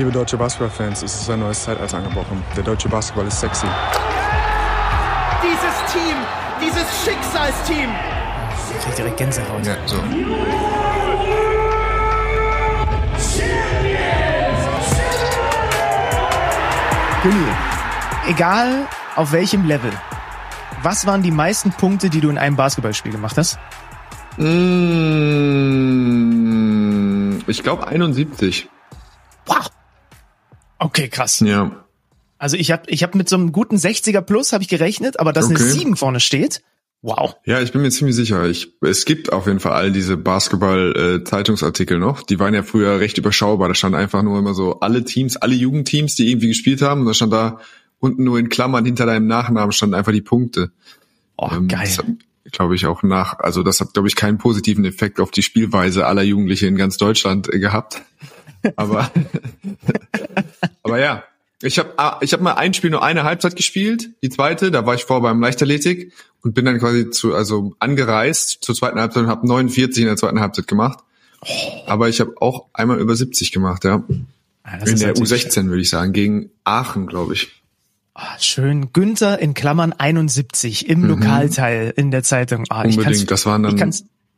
Liebe deutsche Basketballfans, es ist ein neues Zeitalter angebrochen. Der deutsche Basketball ist sexy. Dieses Team, dieses Schicksalsteam. Ich krieg direkt Gänsehaut. Ja, so. Günni, egal auf welchem Level, was waren die meisten Punkte, die du in einem Basketballspiel gemacht hast? Mm, ich glaube 71. Okay, krass. Ja. Also ich habe ich hab mit so einem guten 60er Plus habe ich gerechnet, aber dass Okay. eine 7 vorne steht, wow. Ja, ich bin mir ziemlich sicher. Ich, es gibt auf jeden Fall all diese Basketball-Zeitungsartikel noch. Die waren ja früher recht überschaubar. Da stand einfach nur immer so alle Teams, alle Jugendteams, die irgendwie gespielt haben. Und da stand da unten nur in Klammern hinter deinem Nachnamen standen einfach die Punkte. Oh, Ähm, geil. Glaube ich, auch nach, also das hat, glaube ich, keinen positiven Effekt auf die Spielweise aller Jugendliche in ganz Deutschland äh, gehabt. Aber, aber ja, ich habe ich hab mal ein Spiel nur eine Halbzeit gespielt, die zweite, da war ich vor beim Leichtathletik und bin dann quasi zu, also angereist zur zweiten Halbzeit und habe 49 in der zweiten Halbzeit gemacht. Aber ich habe auch einmal über 70 gemacht, ja. Ah, das In der natürlich- U16 würde ich sagen, gegen Aachen, glaube ich. Ah, schön. Günther in Klammern 71 im Lokalteil in der Zeitung. Ah, Mhm. Unbedingt, das waren dann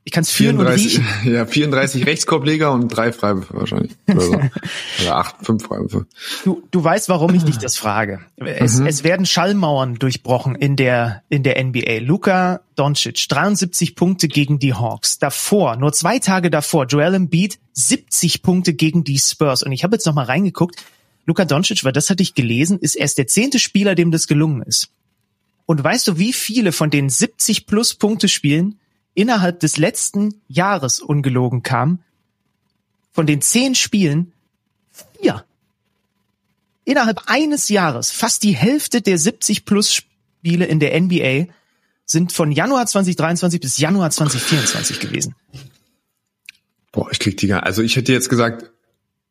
ich ich kann's führen und 34, riechen. ja, 34 Rechtskorbleger und drei Freiwürfe wahrscheinlich. Oder, so. oder acht, fünf Freiwürfe. Du, du weißt, warum ich dich das frage. Es, Mhm. es werden Schallmauern durchbrochen in der, in der NBA. Luka Doncic, 73 Punkte gegen die Hawks. Davor, nur zwei Tage davor, Joel Embiid, 70 Punkte gegen die Spurs. Und ich habe jetzt noch mal reingeguckt. Luka Doncic, weil das hatte ich gelesen, ist erst der zehnte Spieler, dem das gelungen ist. Und weißt du, wie viele von den 70 plus Punkte Spielen innerhalb des letzten Jahres ungelogen kamen? Von den zehn Spielen vier innerhalb eines Jahres, fast die Hälfte der 70 plus Spiele in der NBA sind von Januar 2023 bis Januar 2024 gewesen. Boah, ich krieg die gar Also ich hätte jetzt gesagt,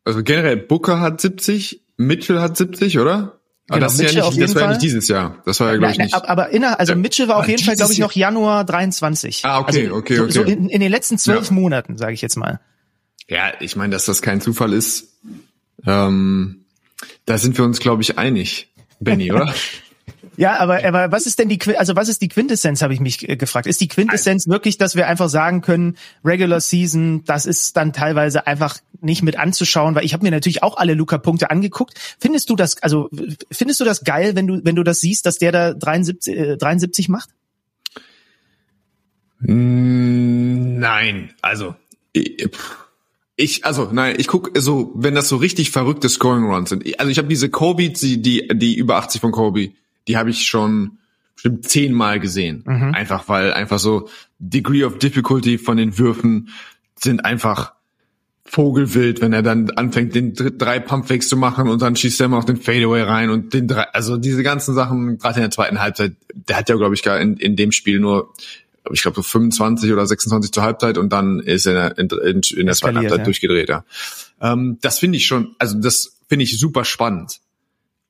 also generell Booker hat 70, Mitchell hat 70, oder? Aber Genau, das, ja Mitchell auf nicht, das jeden war ja Fall. nicht dieses Jahr. Das war ja, glaube ich, Nein, nicht. aber inner, also Ja. Mitchell war auf jeden Fall, glaube ich, noch Januar 23. Ah, okay, also, okay, so, okay. So in, in den letzten zwölf Ja. Monaten, sage ich jetzt mal. Ja, ich meine, dass das kein Zufall ist, ähm, da sind wir uns, glaube ich, einig, Benny, oder? Ja, aber, aber was ist denn die, also was ist die Quintessenz, habe ich mich äh, gefragt. Ist die Quintessenz wirklich, dass wir einfach sagen können, Regular Season, das ist dann teilweise einfach nicht mit anzuschauen, weil ich habe mir natürlich auch alle Luca-Punkte angeguckt. Findest du das, also findest du das geil, wenn du, wenn du das siehst, dass der da 73, äh, 73 macht? Mm, Nein, also ich, ich also nein, ich guck so, wenn das so richtig verrückte Scoring Runs sind. Also ich habe diese Kobe, die die die über 80 von Kobe, die habe ich schon bestimmt zehnmal gesehen. Einfach weil einfach so Degree of Difficulty von den Würfen sind einfach Vogelwild, wenn er dann anfängt, den dr- drei Pumpfakes zu machen und dann schießt er immer auf den Fadeaway rein und den drei, also diese ganzen Sachen, gerade in der zweiten Halbzeit, der hat ja, glaube ich, gar in, in dem Spiel nur, ich glaube, so 25 oder 26 zur Halbzeit und dann ist er in, in, in der zweiten Halbzeit ja. durchgedreht, ja. Ähm, das finde ich schon, also das finde ich super spannend,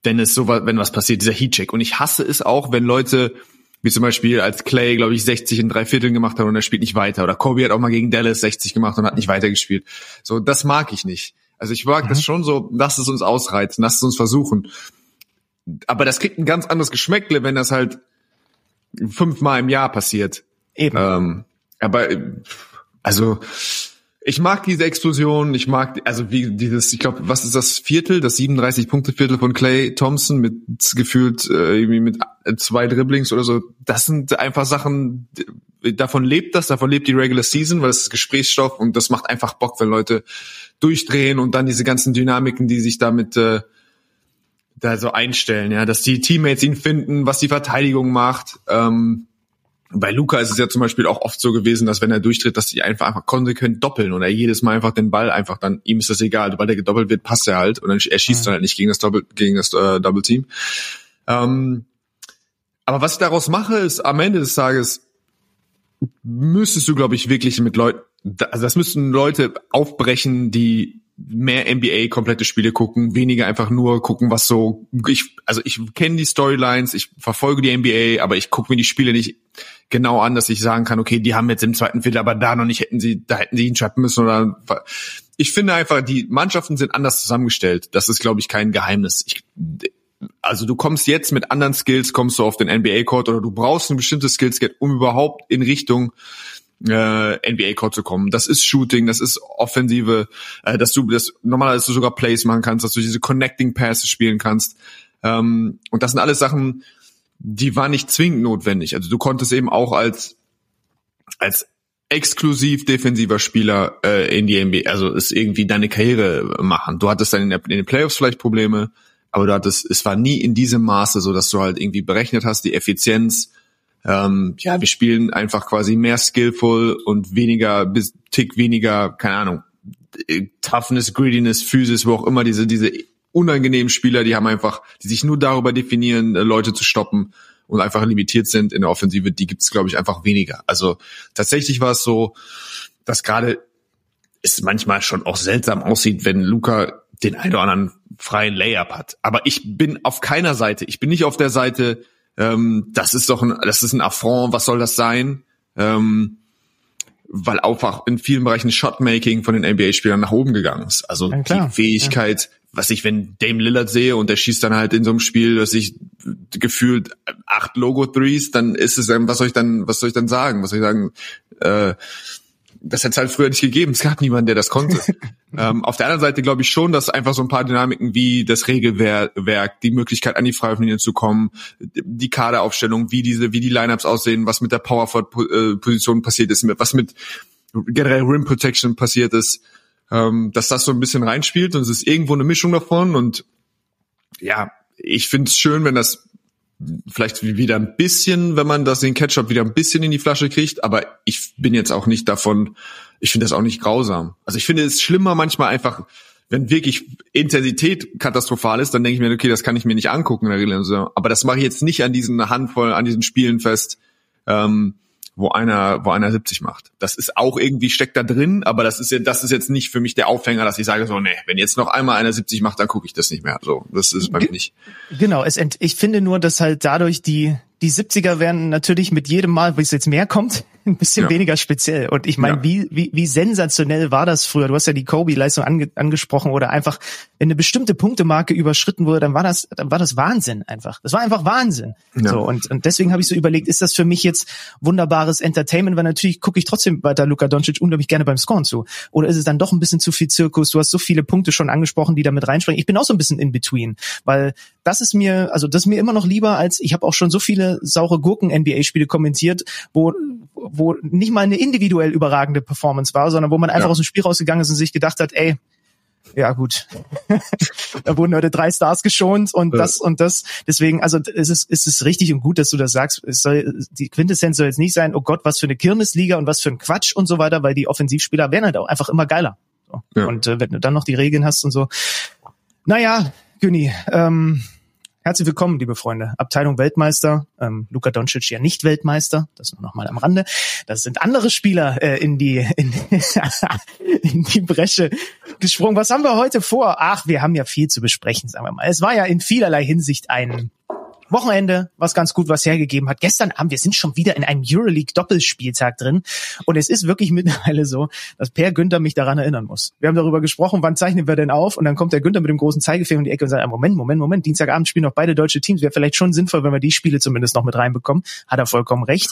wenn es so wenn was passiert, dieser Heatcheck. Und ich hasse es auch, wenn Leute, wie zum Beispiel als Clay, glaube ich, 60 in drei Vierteln gemacht hat und er spielt nicht weiter. Oder Kobe hat auch mal gegen Dallas 60 gemacht und hat nicht weitergespielt. So, das mag ich nicht. Also ich mag das schon so, lasst es uns ausreizen, lasst es uns versuchen. Aber das kriegt ein ganz anderes Geschmäckle, wenn das halt fünfmal im Jahr passiert. Eben. Ähm, aber äh, also ich mag diese Explosion, ich mag also wie dieses, ich glaube, was ist das Viertel, das 37 Punkte Viertel von Clay Thompson mit gefühlt äh, irgendwie mit äh, zwei Dribblings oder so. Das sind einfach Sachen, davon lebt das, davon lebt die Regular Season, weil es ist Gesprächsstoff und das macht einfach Bock, wenn Leute durchdrehen und dann diese ganzen Dynamiken, die sich damit äh, da so einstellen, ja, dass die Teammates ihn finden, was die Verteidigung macht. Ähm, bei Luca ist es ja zum Beispiel auch oft so gewesen, dass wenn er durchtritt, dass die einfach, einfach konsequent doppeln und er jedes Mal einfach den Ball einfach dann, ihm ist das egal, weil der gedoppelt wird, passt er halt und dann, er schießt dann halt nicht gegen das Doppel, gegen das äh, Double Team. Ähm, aber was ich daraus mache, ist am Ende des Tages müsstest du, glaube ich, wirklich mit Leuten, also das müssten Leute aufbrechen, die mehr NBA komplette Spiele gucken, weniger einfach nur gucken, was so ich also ich kenne die Storylines, ich verfolge die NBA, aber ich gucke mir die Spiele nicht genau an, dass ich sagen kann, okay, die haben jetzt im zweiten Viertel, aber da noch nicht hätten sie, da hätten sie ihn trappen müssen oder ich finde einfach, die Mannschaften sind anders zusammengestellt. Das ist, glaube ich, kein Geheimnis. Ich, also du kommst jetzt mit anderen Skills, kommst du auf den NBA-Court oder du brauchst ein bestimmtes Skillset, um überhaupt in Richtung äh, NBA-Court zu kommen. Das ist Shooting, das ist Offensive, äh, dass du das normalerweise sogar Plays machen kannst, dass du diese Connecting Passes spielen kannst. Ähm, und das sind alles Sachen, die waren nicht zwingend notwendig. Also du konntest eben auch als als exklusiv defensiver Spieler äh, in die NBA, also ist irgendwie deine Karriere machen. Du hattest dann in, der, in den Playoffs vielleicht Probleme, aber du hattest, es war nie in diesem Maße so, dass du halt irgendwie berechnet hast, die Effizienz. Ähm, ja, wir spielen einfach quasi mehr skillful und weniger, bis Tick weniger, keine Ahnung, äh, Toughness, Greediness, Physis, wo auch immer diese, diese unangenehmen Spieler, die haben einfach, die sich nur darüber definieren, äh, Leute zu stoppen und einfach limitiert sind in der Offensive, die gibt es, glaube ich, einfach weniger. Also tatsächlich war es so, dass gerade es manchmal schon auch seltsam aussieht, wenn Luca den einen oder anderen freien Layup hat. Aber ich bin auf keiner Seite. Ich bin nicht auf der Seite, ähm, das ist doch ein, das ist ein Affront, was soll das sein? Ähm, weil einfach in vielen Bereichen Shotmaking von den NBA-Spielern nach oben gegangen ist. Also die Fähigkeit, ja. was ich, wenn Dame Lillard sehe und der schießt dann halt in so einem Spiel, dass ich gefühlt acht Logo-Threes, dann ist es was soll ich dann, was soll ich dann sagen? Was soll ich sagen? Äh, das hätte es halt früher nicht gegeben. Es gab niemanden, der das konnte. ähm, auf der anderen Seite glaube ich schon, dass einfach so ein paar Dynamiken wie das Regelwerk, die Möglichkeit an die Freiwurflinie zu kommen, die Kaderaufstellung, wie diese, wie die Lineups aussehen, was mit der Powerforward-Position passiert ist, was mit generell Rim Protection passiert ist, ähm, dass das so ein bisschen reinspielt und es ist irgendwo eine Mischung davon und ja, ich finde es schön, wenn das vielleicht wieder ein bisschen, wenn man das den Ketchup wieder ein bisschen in die Flasche kriegt, aber ich bin jetzt auch nicht davon, ich finde das auch nicht grausam. Also ich finde es schlimmer manchmal einfach, wenn wirklich Intensität katastrophal ist, dann denke ich mir, okay, das kann ich mir nicht angucken in der Regel. Aber das mache ich jetzt nicht an diesen Handvoll, an diesen Spielen fest. Ähm, wo einer, wo einer 70 macht. Das ist auch irgendwie steckt da drin, aber das ist ja, das ist jetzt nicht für mich der Aufhänger, dass ich sage so, nee, wenn jetzt noch einmal einer 70 macht, dann gucke ich das nicht mehr. So, das ist bei mir nicht. Genau, es ent, ich finde nur, dass halt dadurch die die 70er werden natürlich mit jedem Mal, wie es jetzt mehr kommt, ein bisschen ja. weniger speziell. Und ich meine, ja. wie, wie, wie sensationell war das früher? Du hast ja die Kobe-Leistung ange, angesprochen oder einfach, wenn eine bestimmte Punktemarke überschritten wurde, dann war das, dann war das Wahnsinn einfach. Das war einfach Wahnsinn. Ja. So und, und deswegen habe ich so überlegt, ist das für mich jetzt wunderbares Entertainment? Weil natürlich gucke ich trotzdem weiter Luka Doncic unglaublich gerne beim Scoren zu. Oder ist es dann doch ein bisschen zu viel Zirkus? Du hast so viele Punkte schon angesprochen, die da mit reinspringen. Ich bin auch so ein bisschen in between, weil das ist mir, also das ist mir immer noch lieber als ich habe auch schon so viele saure Gurken NBA-Spiele kommentiert, wo wo nicht mal eine individuell überragende Performance war, sondern wo man einfach ja. aus dem Spiel rausgegangen ist und sich gedacht hat, ey, ja gut, da wurden heute drei Stars geschont und ja. das und das. Deswegen, also es ist, es ist richtig und gut, dass du das sagst. Es soll, die Quintessenz soll jetzt nicht sein, oh Gott, was für eine Kirmesliga und was für ein Quatsch und so weiter, weil die Offensivspieler werden halt auch einfach immer geiler. So. Ja. Und äh, wenn du dann noch die Regeln hast und so. Naja, Günni, ähm, Herzlich willkommen, liebe Freunde. Abteilung Weltmeister. Ähm, Luka Doncic ja nicht Weltmeister. Das nur noch mal am Rande. Das sind andere Spieler äh, in die in, in die Bresche gesprungen. Was haben wir heute vor? Ach, wir haben ja viel zu besprechen, sagen wir mal. Es war ja in vielerlei Hinsicht ein Wochenende, was ganz gut was hergegeben hat. Gestern Abend, wir sind schon wieder in einem Euroleague-Doppelspieltag drin. Und es ist wirklich mittlerweile so, dass Per Günther mich daran erinnern muss. Wir haben darüber gesprochen, wann zeichnen wir denn auf? Und dann kommt der Günther mit dem großen Zeigefinger um die Ecke und sagt, Moment, Moment, Moment, Dienstagabend spielen noch beide deutsche Teams. Wäre vielleicht schon sinnvoll, wenn wir die Spiele zumindest noch mit reinbekommen. Hat er vollkommen recht.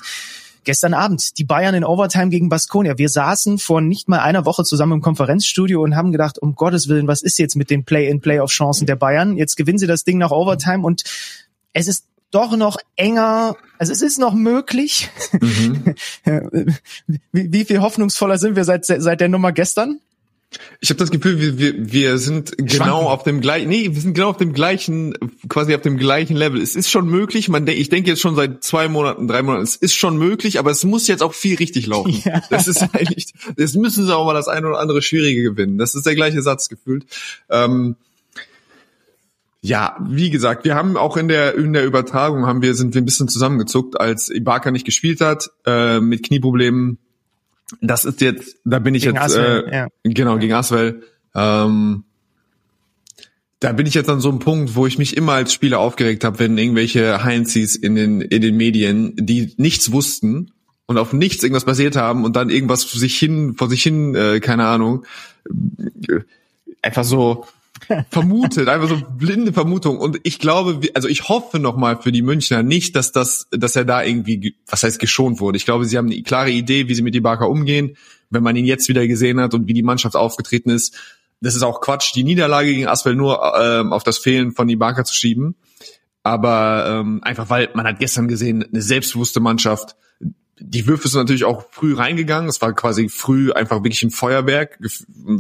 Gestern Abend, die Bayern in Overtime gegen Baskonia. Wir saßen vor nicht mal einer Woche zusammen im Konferenzstudio und haben gedacht, um Gottes Willen, was ist jetzt mit den Play-in-Play-off-Chancen der Bayern? Jetzt gewinnen sie das Ding nach Overtime und es ist doch noch enger, also es ist noch möglich. Mhm. wie, wie viel hoffnungsvoller sind wir seit, seit der Nummer gestern? Ich habe das Gefühl, wir, wir, wir sind genau Schwanken. auf dem gleichen, nee, wir sind genau auf dem gleichen, quasi auf dem gleichen Level. Es ist schon möglich, man, ich denke jetzt schon seit zwei Monaten, drei Monaten, es ist schon möglich, aber es muss jetzt auch viel richtig laufen. Ja. Das ist eigentlich, das müssen sie auch mal das eine oder andere Schwierige gewinnen. Das ist der gleiche Satz gefühlt. Ähm, ja, wie gesagt, wir haben auch in der in der Übertragung haben wir sind wir ein bisschen zusammengezuckt, als Ibaka nicht gespielt hat äh, mit Knieproblemen. Das ist jetzt, da bin gegen jetzt Aswell, äh, ja. genau gegen Aswell. Ähm, da bin ich jetzt an so einem Punkt, wo ich mich immer als Spieler aufgeregt habe, wenn irgendwelche Heinzis in den, in den Medien, die nichts wussten und auf nichts irgendwas basiert haben und dann irgendwas vor sich hin, vor sich hin, äh, keine Ahnung, äh, einfach so vermutet, einfach so blinde Vermutung. Und ich glaube, also ich hoffe nochmal für die Münchner nicht, dass das, dass er da irgendwie, was heißt geschont wurde. Ich glaube, sie haben eine klare Idee, wie sie mit Ibaka umgehen. Wenn man ihn jetzt wieder gesehen hat und wie die Mannschaft aufgetreten ist, das ist auch Quatsch, die Niederlage gegen Aswell nur ähm, auf das Fehlen von Ibaka zu schieben. Aber ähm, einfach weil man hat gestern gesehen, eine selbstbewusste Mannschaft. Die Würfe sind natürlich auch früh reingegangen. Es war quasi früh einfach wirklich ein Feuerwerk.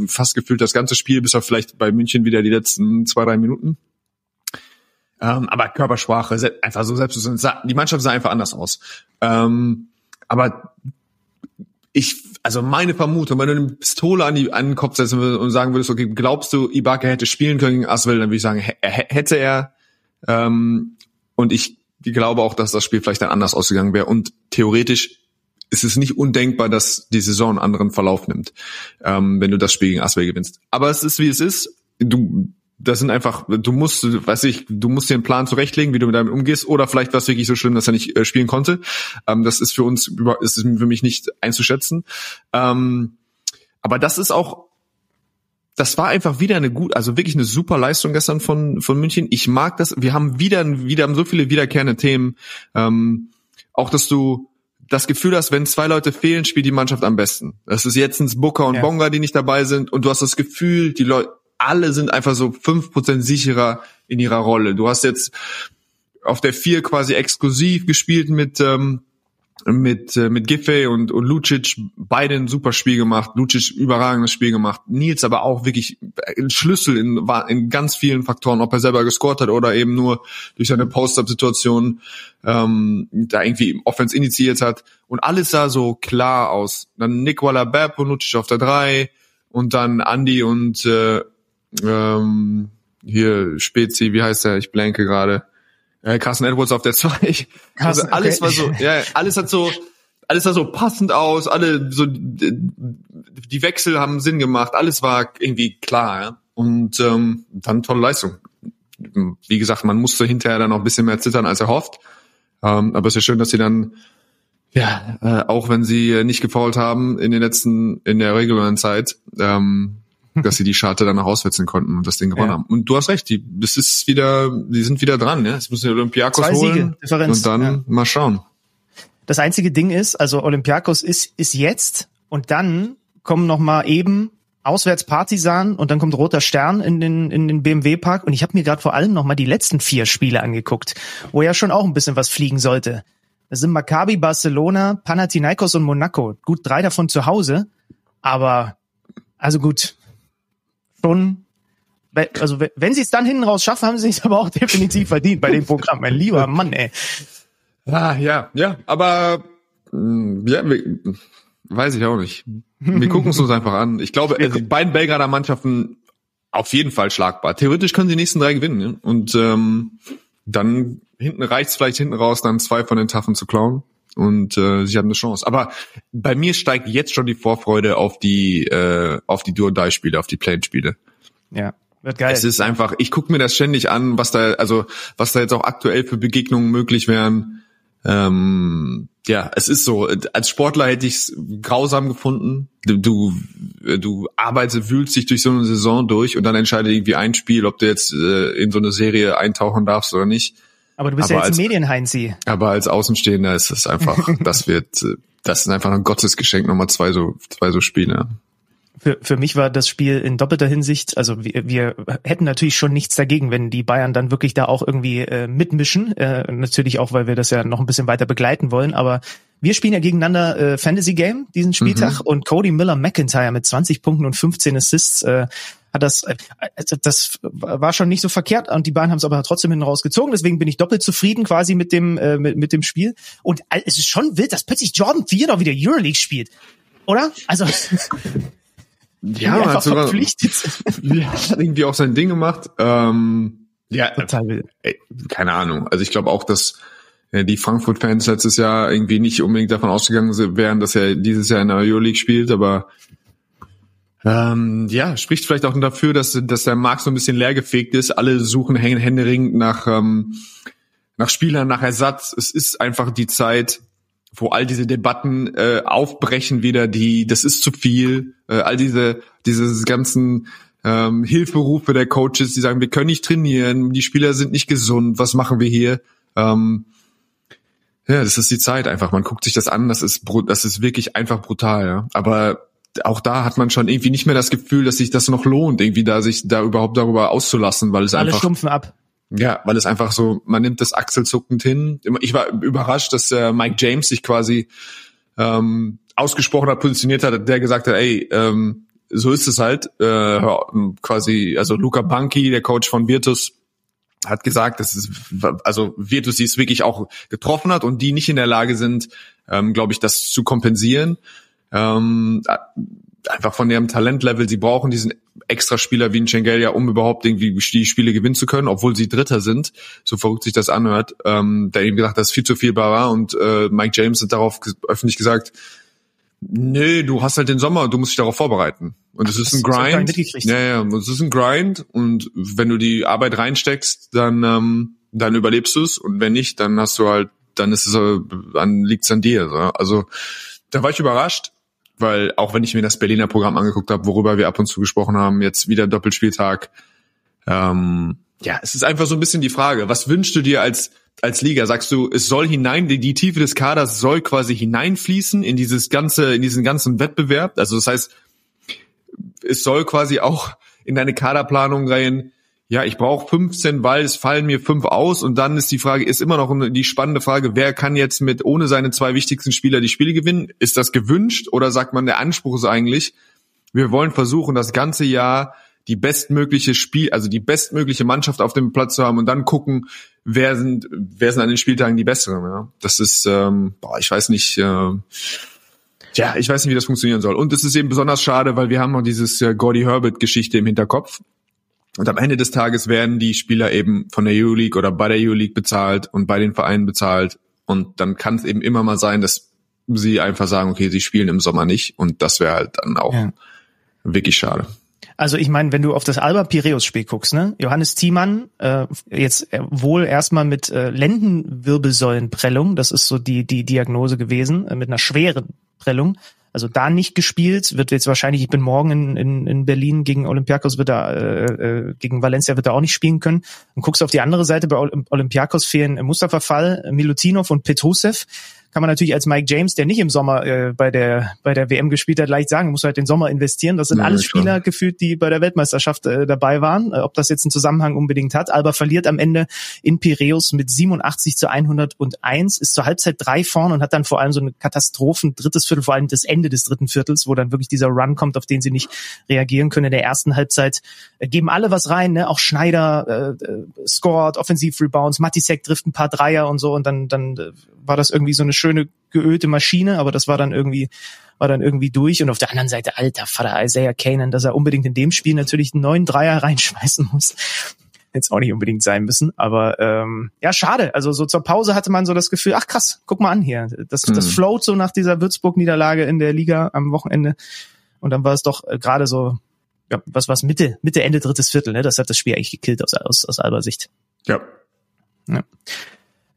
Fast gefühlt das ganze Spiel, bis auf vielleicht bei München wieder die letzten zwei, drei Minuten. Ähm, aber Körpersprache, einfach so selbstbewusst. Die Mannschaft sah einfach anders aus. Ähm, aber ich, also meine Vermutung, wenn du eine Pistole an, die, an den Kopf setzen würdest und sagen würdest, okay, glaubst du, Ibaka hätte spielen können gegen Aswell, dann würde ich sagen, hätte er. Ähm, und ich glaube auch, dass das Spiel vielleicht dann anders ausgegangen wäre. Und theoretisch ist es nicht undenkbar, dass die Saison einen anderen Verlauf nimmt, ähm, wenn du das Spiel gegen Aswell gewinnst. Aber es ist, wie es ist. Du, das sind einfach, du musst, weiß ich, du musst dir einen Plan zurechtlegen, wie du mit damit umgehst, oder vielleicht war es wirklich so schlimm, dass er nicht äh, spielen konnte. Ähm, das ist für uns, ist für mich nicht einzuschätzen. Ähm, aber das ist auch, das war einfach wieder eine gut, also wirklich eine super Leistung gestern von von München. Ich mag das. Wir haben wieder, wieder haben so viele wiederkehrende Themen. Ähm, auch, dass du das Gefühl hast, wenn zwei Leute fehlen, spielt die Mannschaft am besten. Das ist jetzt ein Booker und ja. Bonga, die nicht dabei sind, und du hast das Gefühl, die Leute alle sind einfach so fünf Prozent sicherer in ihrer Rolle. Du hast jetzt auf der vier quasi exklusiv gespielt mit ähm, mit äh, mit Giffey und, und Lucic beide ein super Spiel gemacht. Lucic überragendes Spiel gemacht. Nils aber auch wirklich ein Schlüssel in, war in ganz vielen Faktoren, ob er selber gescored hat oder eben nur durch seine Post-up-Situation ähm, da irgendwie Offense initiiert hat. Und alles sah so klar aus. Dann Nicola Bepp und Lucic auf der drei und dann Andy und äh, ähm, hier Spezi, wie heißt der? Ich blanke gerade. Äh, Carson Edwards auf der 2. Also alles okay. war so, ja, alles hat so, alles sah so passend aus, alle so die Wechsel haben Sinn gemacht, alles war irgendwie klar, ja. Und ähm, dann tolle Leistung. Wie gesagt, man musste hinterher dann noch ein bisschen mehr zittern, als er hofft. Ähm, aber es ist schön, dass sie dann, ja, äh, auch wenn sie nicht gefault haben in den letzten, in der regulären Zeit, ähm, dass sie die Scharte dann noch auswechseln konnten und das Ding gewonnen ja. haben. Und du hast recht, die, das ist wieder, die sind wieder dran, ja. Jetzt müssen die Olympiakos Zwei holen Differenz, und dann ja. mal schauen. Das einzige Ding ist, also Olympiakos ist, ist jetzt und dann kommen noch mal eben auswärts Partisan und dann kommt Roter Stern in den in den BMW Park und ich habe mir gerade vor allem noch mal die letzten vier Spiele angeguckt, wo ja schon auch ein bisschen was fliegen sollte. Das sind Maccabi, Barcelona, Panathinaikos und Monaco. Gut, drei davon zu Hause, aber also gut, schon, also wenn sie es dann hinten raus schaffen, haben sie es aber auch definitiv verdient bei dem Programm. Mein lieber Mann, ey. Ah, ja, ja, aber mm, ja, weiß ich auch nicht. Wir gucken es uns einfach an. Ich glaube, also die beiden Belgrader Mannschaften auf jeden Fall schlagbar. Theoretisch können sie die nächsten drei gewinnen. Ja? Und ähm, dann hinten reicht's vielleicht hinten raus, dann zwei von den Taffen zu klauen und äh, sie haben eine Chance. Aber bei mir steigt jetzt schon die Vorfreude auf die äh, auf die Duo-Die-Spiele, auf die Plane-Spiele. Ja, wird geil. Es ist einfach, ich gucke mir das ständig an, was da, also was da jetzt auch aktuell für Begegnungen möglich wären. Ähm, ja, es ist so. Als Sportler hätte ich es grausam gefunden. Du, du, du arbeitest, wühlst dich durch so eine Saison durch und dann entscheidet irgendwie ein Spiel, ob du jetzt äh, in so eine Serie eintauchen darfst oder nicht. Aber du bist aber ja jetzt als, Medienheinzi. Aber als Außenstehender ist es einfach, das wird, das ist einfach ein Gottesgeschenk, nochmal zwei so, zwei so Spiele. Für, für mich war das Spiel in doppelter Hinsicht, also wir, wir hätten natürlich schon nichts dagegen, wenn die Bayern dann wirklich da auch irgendwie äh, mitmischen. Äh, natürlich auch, weil wir das ja noch ein bisschen weiter begleiten wollen, aber wir spielen ja gegeneinander äh, Fantasy Game diesen Spieltag mhm. und Cody Miller McIntyre mit 20 Punkten und 15 Assists äh, hat das, äh, das war schon nicht so verkehrt und die Bayern haben es aber trotzdem hinten rausgezogen. Deswegen bin ich doppelt zufrieden quasi mit dem äh, mit, mit dem Spiel. Und es ist schon wild, dass plötzlich Jordan Theodore wieder Euroleague spielt, oder? Also ja, hat sogar, verpflichtet. ja, hat irgendwie auch sein Ding gemacht. Ähm, ja, total wild. Ey, keine Ahnung. Also ich glaube auch, dass äh, die Frankfurt-Fans letztes Jahr irgendwie nicht unbedingt davon ausgegangen wären, dass er dieses Jahr in der Euroleague spielt, aber Ähm, ja, spricht vielleicht auch dafür, dass, dass der Markt so ein bisschen leergefegt ist. Alle suchen händeringend nach, ähm, nach Spielern, nach Ersatz. Es ist einfach die Zeit, wo all diese Debatten äh, aufbrechen wieder, die, das ist zu viel, äh, all diese, diese ganzen ähm, Hilferufe der Coaches, die sagen, wir können nicht trainieren, die Spieler sind nicht gesund, was machen wir hier? Ähm, ja, das ist die Zeit einfach. Man guckt sich das an, das ist, das ist wirklich einfach brutal. Ja? Aber auch da hat man schon irgendwie nicht mehr das Gefühl, dass sich das noch lohnt, irgendwie da sich da überhaupt darüber auszulassen, weil es Alle einfach stumpfen ab. ja, weil es einfach so, man nimmt das achselzuckend hin. Ich war überrascht, dass äh, Mike James sich quasi ähm, ausgesprochen hat, positioniert hat, der gesagt hat, ey, ähm, so ist es halt. Äh, quasi, also Luca Banki, der Coach von Virtus, hat gesagt, dass es, also Virtus die es wirklich auch getroffen hat und die nicht in der Lage sind, ähm, glaube ich, das zu kompensieren. Ähm, einfach von ihrem Talentlevel, sie brauchen diesen extra Spieler wie ein Schengelia, um überhaupt irgendwie die Spiele gewinnen zu können, obwohl sie Dritter sind, so verrückt sich das anhört, ähm, der eben gesagt, das ist viel zu viel war und äh, Mike James hat darauf öffentlich gesagt, nee, du hast halt den Sommer, du musst dich darauf vorbereiten. Und es ist ein Grind. Ja, ja, es ist ein Grind und wenn du die Arbeit reinsteckst, dann, ähm, dann überlebst du es und wenn nicht, dann hast du halt, dann ist es, äh, dann liegt's an dir. So. Also da war ich überrascht weil auch wenn ich mir das Berliner Programm angeguckt habe, worüber wir ab und zu gesprochen haben, jetzt wieder Doppelspieltag, ähm, ja, es ist einfach so ein bisschen die Frage, was wünschst du dir als als Liga? Sagst du, es soll hinein, die, die Tiefe des Kaders soll quasi hineinfließen in dieses ganze, in diesen ganzen Wettbewerb? Also das heißt, es soll quasi auch in deine Kaderplanung rein, ja, ich brauche 15, weil es fallen mir fünf aus und dann ist die Frage, ist immer noch die spannende Frage, wer kann jetzt mit ohne seine zwei wichtigsten Spieler die Spiele gewinnen? Ist das gewünscht oder sagt man, der Anspruch ist eigentlich, wir wollen versuchen, das ganze Jahr die bestmögliche Spiel, also die bestmögliche Mannschaft auf dem Platz zu haben und dann gucken, wer sind, wer sind an den Spieltagen die besseren. Ja? Das ist, ähm, boah, ich weiß nicht, äh, ja, ich weiß nicht, wie das funktionieren soll. Und es ist eben besonders schade, weil wir haben noch dieses äh, Gordy Herbert Geschichte im Hinterkopf. Und am Ende des Tages werden die Spieler eben von der Euroleague oder bei der Euroleague bezahlt und bei den Vereinen bezahlt. Und dann kann es eben immer mal sein, dass sie einfach sagen, okay, sie spielen im Sommer nicht. Und das wäre halt dann auch ja. wirklich schade. Also ich meine, wenn du auf das Alba Piräus Spiel guckst, ne? Johannes Thiemann äh, jetzt äh, wohl erstmal mit äh, Lendenwirbelsäulenprellung, das ist so die die Diagnose gewesen, äh, mit einer schweren Prellung. Also da nicht gespielt, wird jetzt wahrscheinlich, ich bin morgen in, in, in Berlin gegen Olympiakos, wird er, äh, äh, gegen Valencia wird er auch nicht spielen können. Und guckst auf die andere Seite, bei Olympiakos fehlen Mustafa Fall, Milutinov und Petrusev kann man natürlich als Mike James, der nicht im Sommer äh, bei der bei der WM gespielt hat, leicht sagen, muss halt den Sommer investieren. Das sind ja, alles Spieler schon. gefühlt, die bei der Weltmeisterschaft äh, dabei waren. Äh, ob das jetzt einen Zusammenhang unbedingt hat. Alba verliert am Ende in Piräus mit 87 zu 101, ist zur Halbzeit drei vorn und hat dann vor allem so eine Katastrophen drittes Viertel, vor allem das Ende des dritten Viertels, wo dann wirklich dieser Run kommt, auf den sie nicht reagieren können. In der ersten Halbzeit äh, geben alle was rein, ne? auch Schneider äh, äh scored, Offensiv-Rebounds, Matisek trifft ein paar Dreier und so und dann dann äh, war das irgendwie so eine schöne geölte Maschine, aber das war dann irgendwie war dann irgendwie durch und auf der anderen Seite alter Vater Isaiah Kanan, dass er unbedingt in dem Spiel natürlich einen neuen Dreier reinschmeißen muss. Jetzt auch nicht unbedingt sein müssen, aber ähm, ja, schade. Also so zur Pause hatte man so das Gefühl, ach krass, guck mal an hier. Das, mhm. das float so nach dieser Würzburg-Niederlage in der Liga am Wochenende. Und dann war es doch äh, gerade so, ja, was was Mitte, Mitte, Ende drittes Viertel, ne? Das hat das Spiel eigentlich gekillt aus, aus, aus Alber Sicht. Ja. ja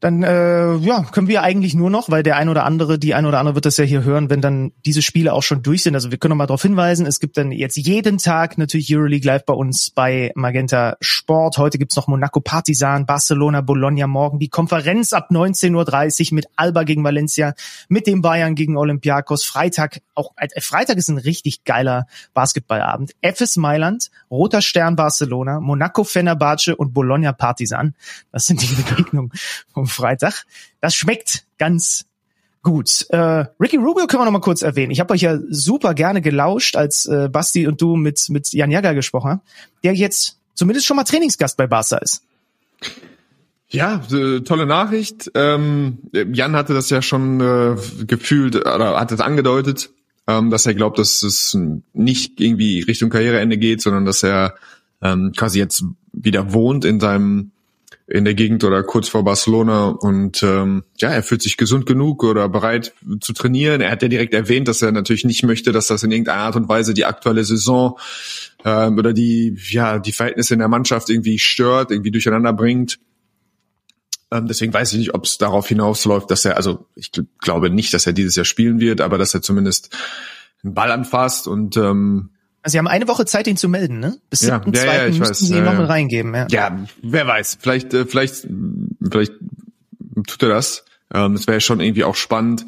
dann äh, ja, können wir eigentlich nur noch, weil der ein oder andere, die ein oder andere wird das ja hier hören, wenn dann diese Spiele auch schon durch sind. Also wir können noch mal darauf hinweisen, es gibt dann jetzt jeden Tag natürlich Euroleague live bei uns bei Magenta Sport. Heute gibt's noch Monaco Partisan, Barcelona, Bologna morgen, die Konferenz ab 19.30 Uhr mit Alba gegen Valencia, mit dem Bayern gegen Olympiakos. Freitag, auch äh, Freitag ist ein richtig geiler Basketballabend. FS Mailand, Roter Stern Barcelona, Monaco Fenerbahce und Bologna Partisan. Das sind die Begegnungen Freitag. Das schmeckt ganz gut. Äh, Ricky Rubio können wir noch mal kurz erwähnen. Ich habe euch ja super gerne gelauscht, als äh, Basti und du mit, mit Jan Jagger gesprochen haben, der jetzt zumindest schon mal Trainingsgast bei Barca ist. Ja, äh, tolle Nachricht. Ähm, Jan hatte das ja schon äh, gefühlt oder hat es angedeutet, ähm, dass er glaubt, dass es nicht irgendwie Richtung Karriereende geht, sondern dass er ähm, quasi jetzt wieder wohnt in seinem in der Gegend oder kurz vor Barcelona und ähm, ja, er fühlt sich gesund genug oder bereit zu trainieren. Er hat ja direkt erwähnt, dass er natürlich nicht möchte, dass das in irgendeiner Art und Weise die aktuelle Saison ähm, oder die ja die Verhältnisse in der Mannschaft irgendwie stört, irgendwie durcheinander bringt. Ähm, deswegen weiß ich nicht, ob es darauf hinausläuft, dass er, also ich glaube nicht, dass er dieses Jahr spielen wird, aber dass er zumindest einen Ball anfasst und ähm, also Sie haben eine Woche Zeit, ihn zu melden, ne? Bis Ja, 7.2. ja, ja, ich müssten weiß, Sie ihn ja, noch ja. mit reingeben, ja. Ja, wer weiß. Vielleicht, äh, vielleicht, vielleicht tut er das. Ähm, das wäre schon irgendwie auch spannend.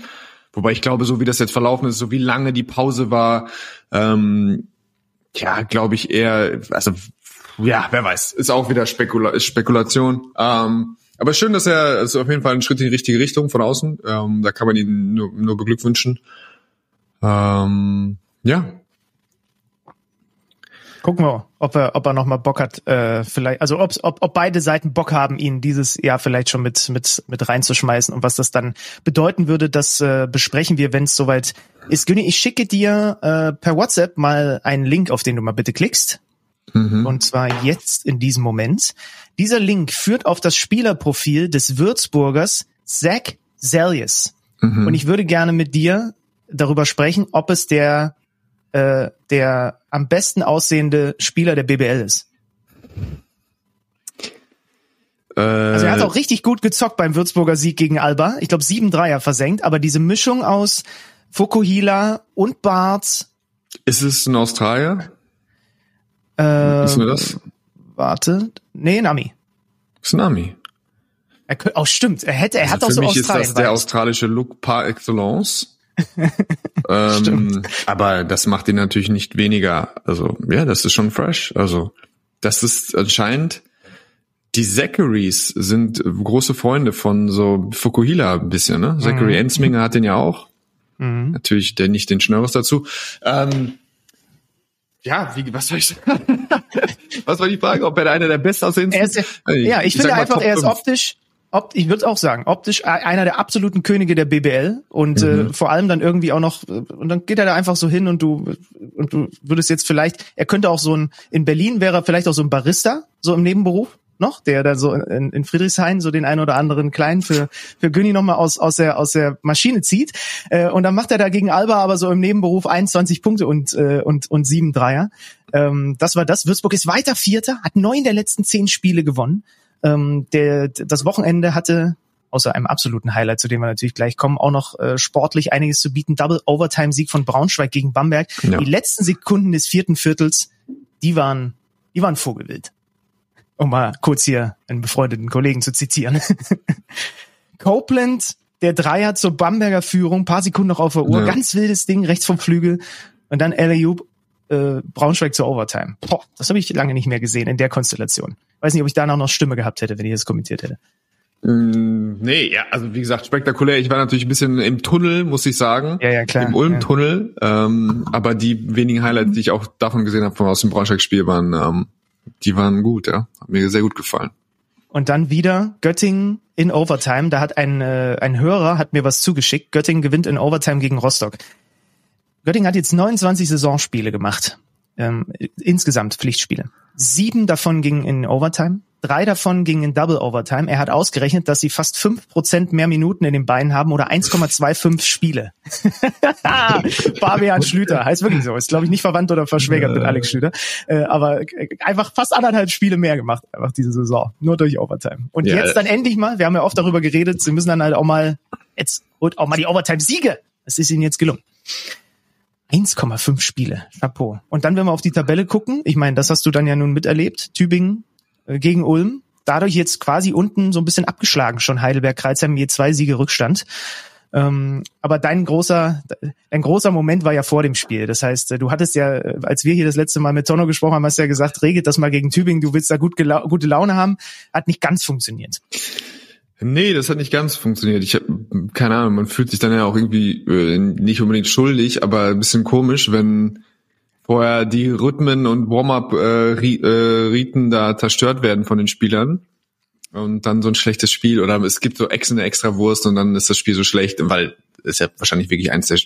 Wobei ich glaube, so wie das jetzt verlaufen ist, so wie lange die Pause war, ähm, ja, glaube ich eher, also ja, wer weiß, ist auch wieder Spekula ist Spekulation. Ähm, aber schön, dass er also auf jeden Fall einen Schritt in die richtige Richtung von außen. Ähm, da kann man ihn nur, nur beglückwünschen. Ähm, ja, Gucken wir, ob er, ob er noch mal Bock hat, äh, vielleicht, also ob, ob, ob beide Seiten Bock haben, ihn dieses Jahr vielleicht schon mit mit mit reinzuschmeißen und was das dann bedeuten würde, das äh, besprechen wir, wenn es soweit ist. Günni, ich schicke dir äh, per WhatsApp mal einen Link, auf den du mal bitte klickst. Und zwar jetzt in diesem Moment. Dieser Link führt auf das Spielerprofil des Würzburgers Zach Zelius. Und ich würde gerne mit dir darüber sprechen, ob es der äh, der am besten aussehende Spieler der BBL ist. äh, Also er hat auch richtig gut gezockt beim Würzburger Sieg gegen Alba. Ich glaube sieben Dreier versenkt, aber diese Mischung aus Fukuhila und Barth, ist es ein Australier? äh, Wissen wir das? warte, nee, Nami. Ist ein Ami. Er könnte, oh stimmt, er hätte, er hat Also auch für so mich ist Australien. das der australische Look par excellence. Ähm, aber das macht ihn natürlich nicht weniger. Also ja, das ist schon fresh. Also das ist anscheinend die Zacharys sind große Freunde von so Fukuhila ein bisschen, ne? Zachary Ensminger hat den ja auch. Mhm. Natürlich der nicht den Schnörres dazu. Ähm, ja, wie, was soll ich sagen? was war die Frage, ob er einer der bestaussehendsten Er ist, ja, ich, finde sag mal einfach, er ist optisch, opt, ich würde auch sagen, optisch einer der absoluten Könige der BBL und Mhm. äh, vor allem dann irgendwie auch noch, äh, und dann geht er da einfach so hin und du, und du würdest jetzt vielleicht, er könnte auch so ein, in Berlin wäre er vielleicht auch so ein Barista, so im Nebenberuf noch, der da so in, in Friedrichshain so den einen oder anderen kleinen für für Günni noch mal aus aus der aus der Maschine zieht äh, und dann macht er da gegen Alba aber so im Nebenberuf 21 Punkte und äh, und und sieben Dreier. Ähm, das war das. Würzburg ist weiter Vierter, hat neun der letzten zehn Spiele gewonnen. Ähm, der das Wochenende hatte außer einem absoluten Highlight, zu dem wir natürlich gleich kommen, auch noch äh, sportlich einiges zu bieten. Double Overtime Sieg von Braunschweig gegen Bamberg. Ja. Die letzten Sekunden des vierten Viertels, die waren die waren vogelwild um mal kurz hier einen befreundeten Kollegen zu zitieren. Copeland, der Dreier zur Bamberger Führung, paar Sekunden noch auf der Uhr, Ja. ganz wildes Ding, rechts vom Flügel und dann LAU äh, Braunschweig zur Overtime. Boah, das habe ich lange nicht mehr gesehen in der Konstellation. Weiß nicht, ob ich danach noch Stimme gehabt hätte, wenn ich das kommentiert hätte. Mm, Nee, ja, also wie gesagt, spektakulär. Ich war natürlich ein bisschen im Tunnel, muss ich sagen. Ja, ja, klar. Im Ulm-Tunnel. Ähm, aber die wenigen Highlights, die ich auch davon gesehen habe, von aus dem Braunschweig-Spiel, waren, ähm, die waren gut, ja. Hat mir sehr gut gefallen. Und dann wieder Göttingen in Overtime. Da hat ein, äh, ein Hörer hat mir was zugeschickt. Göttingen gewinnt in Overtime gegen Rostock. Göttingen hat jetzt 29 Saisonspiele gemacht. Ähm, insgesamt Pflichtspiele. Sieben davon gingen in Overtime. Drei davon gingen in Double Overtime. Er hat ausgerechnet, dass sie fast fünf Prozent mehr Minuten in den Beinen haben oder 1,25 Spiele. Fabian Schlüter, heißt wirklich so. Ist, glaube ich, nicht verwandt oder verschwägert mit Alex Schlüter. Äh, aber äh, einfach fast anderthalb Spiele mehr gemacht, einfach diese Saison. Nur durch Overtime. Und Ja. jetzt dann endlich mal, wir haben ja oft darüber geredet, sie müssen dann halt auch mal, jetzt holt auch mal die Overtime-Siege. Das ist ihnen jetzt gelungen. 1,5 Spiele. Chapeau. Und dann, wenn wir auf die Tabelle gucken, ich meine, das hast du dann ja nun miterlebt, Tübingen äh, gegen Ulm, dadurch jetzt quasi unten so ein bisschen abgeschlagen schon Heidelberg, Kreuzheim, je zwei Siege Rückstand. Ähm, aber dein großer, ein großer Moment war ja vor dem Spiel. Das heißt, äh, du hattest ja, äh, als wir hier das letzte Mal mit Tonno gesprochen haben, hast du ja gesagt, regelt das mal gegen Tübingen, du willst da gut gute Laune haben. Hat nicht ganz funktioniert. Nee, das hat nicht ganz funktioniert. Ich habe keine Ahnung, man fühlt sich dann ja auch irgendwie äh, nicht unbedingt schuldig, aber ein bisschen komisch, wenn vorher die Rhythmen und Warm-up-Riten da zerstört werden von den Spielern und dann so ein schlechtes Spiel oder es gibt so Ex eine extra Wurst und dann ist das Spiel so schlecht, weil es ja wahrscheinlich wirklich eins der,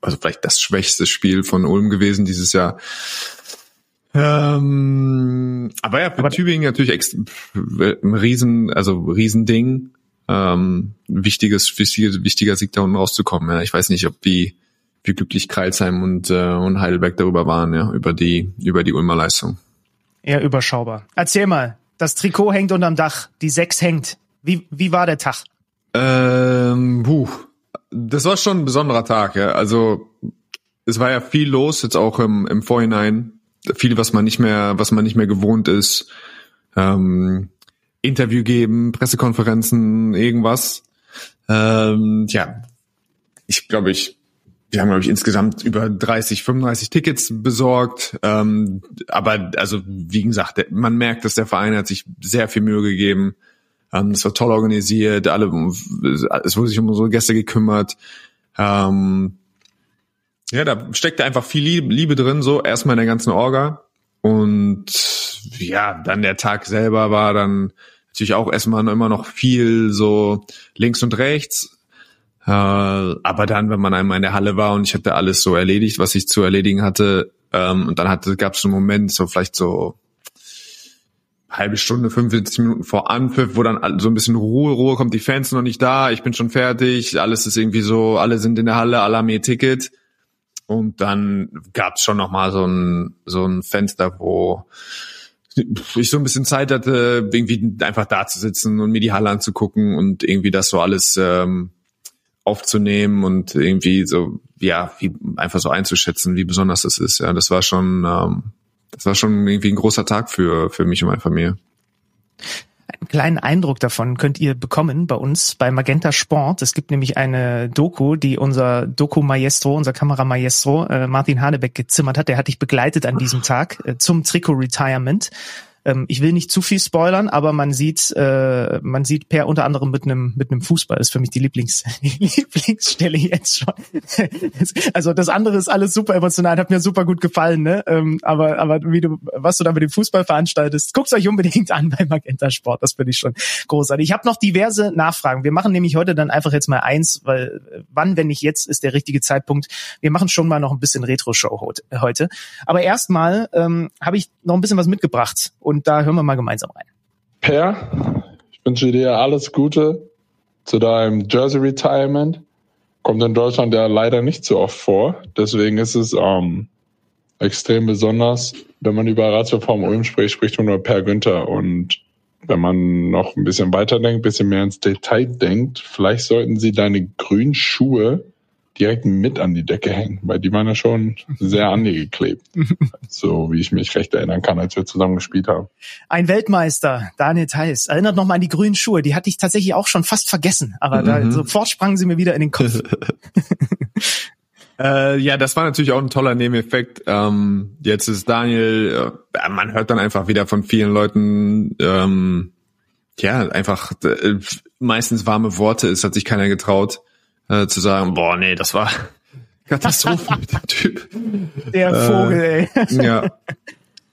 also vielleicht das schwächste Spiel von Ulm gewesen dieses Jahr. Ähm, aber ja, für aber Tübingen natürlich ex ein riesen, also Riesending. Ähm, wichtiges, wichtiger, wichtiger Sieg da unten rauszukommen. Ja. Ich weiß nicht, ob die, wie glücklich Kreilsheim und, äh, und Heidelberg darüber waren, ja, über die, über die Ulmer Leistung. Eher überschaubar. Erzähl mal, das Trikot hängt unterm Dach, die sechs hängt. Wie, wie war der Tag? Ähm, puh. Das war schon ein besonderer Tag, ja. Also es war ja viel los, jetzt auch im, im Vorhinein. Viel, was man nicht mehr, was man nicht mehr gewohnt ist. Ähm, Interview geben, Pressekonferenzen, irgendwas. Ähm, ja, ich glaube, ich, wir haben, glaube ich, insgesamt über 30, 35 Tickets besorgt. Ähm, aber also, wie gesagt, man merkt, dass der Verein hat sich sehr viel Mühe gegeben. Ähm, es war toll organisiert, alle, es wurde sich um unsere Gäste gekümmert. Ähm, ja, da steckte einfach viel Liebe drin, so erstmal in der ganzen Orga. Und ja, dann der Tag selber war dann natürlich auch erstmal immer noch viel so links und rechts. Äh, aber dann, wenn man einmal in der Halle war und ich hatte alles so erledigt, was ich zu erledigen hatte, ähm, und dann gab es einen Moment, so vielleicht so halbe Stunde, 45 Minuten vor Anpfiff, wo dann so ein bisschen Ruhe, Ruhe kommt, die Fans sind noch nicht da, ich bin schon fertig, alles ist irgendwie so, alle sind in der Halle, alle haben ihr Ticket. Und dann gab's schon noch mal so ein, so ein Fenster, wo ich so ein bisschen Zeit hatte, irgendwie einfach da zu sitzen und mir die Halle anzugucken und irgendwie das so alles ähm, aufzunehmen und irgendwie so, ja, wie, einfach so einzuschätzen, wie besonders das ist. Ja, das war schon, ähm, das war schon irgendwie ein großer Tag für, für mich und meine Familie. Einen kleinen Eindruck davon könnt ihr bekommen bei uns bei Magenta Sport. Es gibt nämlich eine Doku, die unser Doku-Maestro, unser Kameramaestro äh, Martin Hanebeck gezimmert hat. Der hat dich begleitet an diesem Tag äh, zum Trikot-Retirement. Ähm, ich will nicht zu viel spoilern, aber man sieht, äh, man sieht Per unter anderem mit einem mit einem Fußball. Das ist für mich die Lieblings die Lieblingsstelle jetzt schon. also das andere ist alles super emotional, hat mir super gut gefallen, ne? Ähm, aber aber wie du was du da mit dem Fußball veranstaltest, guckt's euch unbedingt an bei Magenta Sport. Das finde ich schon großartig. Ich habe noch diverse Nachfragen. Wir machen nämlich heute dann einfach jetzt mal eins, weil äh, wann, wenn nicht jetzt, ist der richtige Zeitpunkt. Wir machen schon mal noch ein bisschen Retro-Show heute. Aber erstmal ähm, habe ich noch ein bisschen was mitgebracht und und da hören wir mal gemeinsam rein. Per, ich wünsche dir alles Gute zu deinem Jersey Retirement. Kommt in Deutschland ja leider nicht so oft vor. Deswegen ist es ähm, extrem besonders, wenn man über Ratioform Ulm spricht, spricht man über Per Günther. Und wenn man noch ein bisschen weiterdenkt, ein bisschen mehr ins Detail denkt, vielleicht sollten sie deine grünen Schuhe direkt mit an die Decke hängen, weil die waren ja schon sehr an dir geklebt. so wie ich mich recht erinnern kann, als wir zusammen gespielt haben. Ein Weltmeister, Daniel Theiss, erinnert nochmal an die grünen Schuhe, die hatte ich tatsächlich auch schon fast vergessen, aber mhm. da sofort sprangen sie mir wieder in den Kopf. Äh, ja, das war natürlich auch ein toller Nebeneffekt. Ähm, jetzt ist Daniel, äh, man hört dann einfach wieder von vielen Leuten, ähm, ja, einfach äh, meistens warme Worte, es hat sich keiner getraut äh, zu sagen, boah, nee, das war Katastrophe mit dem Typ. Der Vogel, äh, ey. Ja.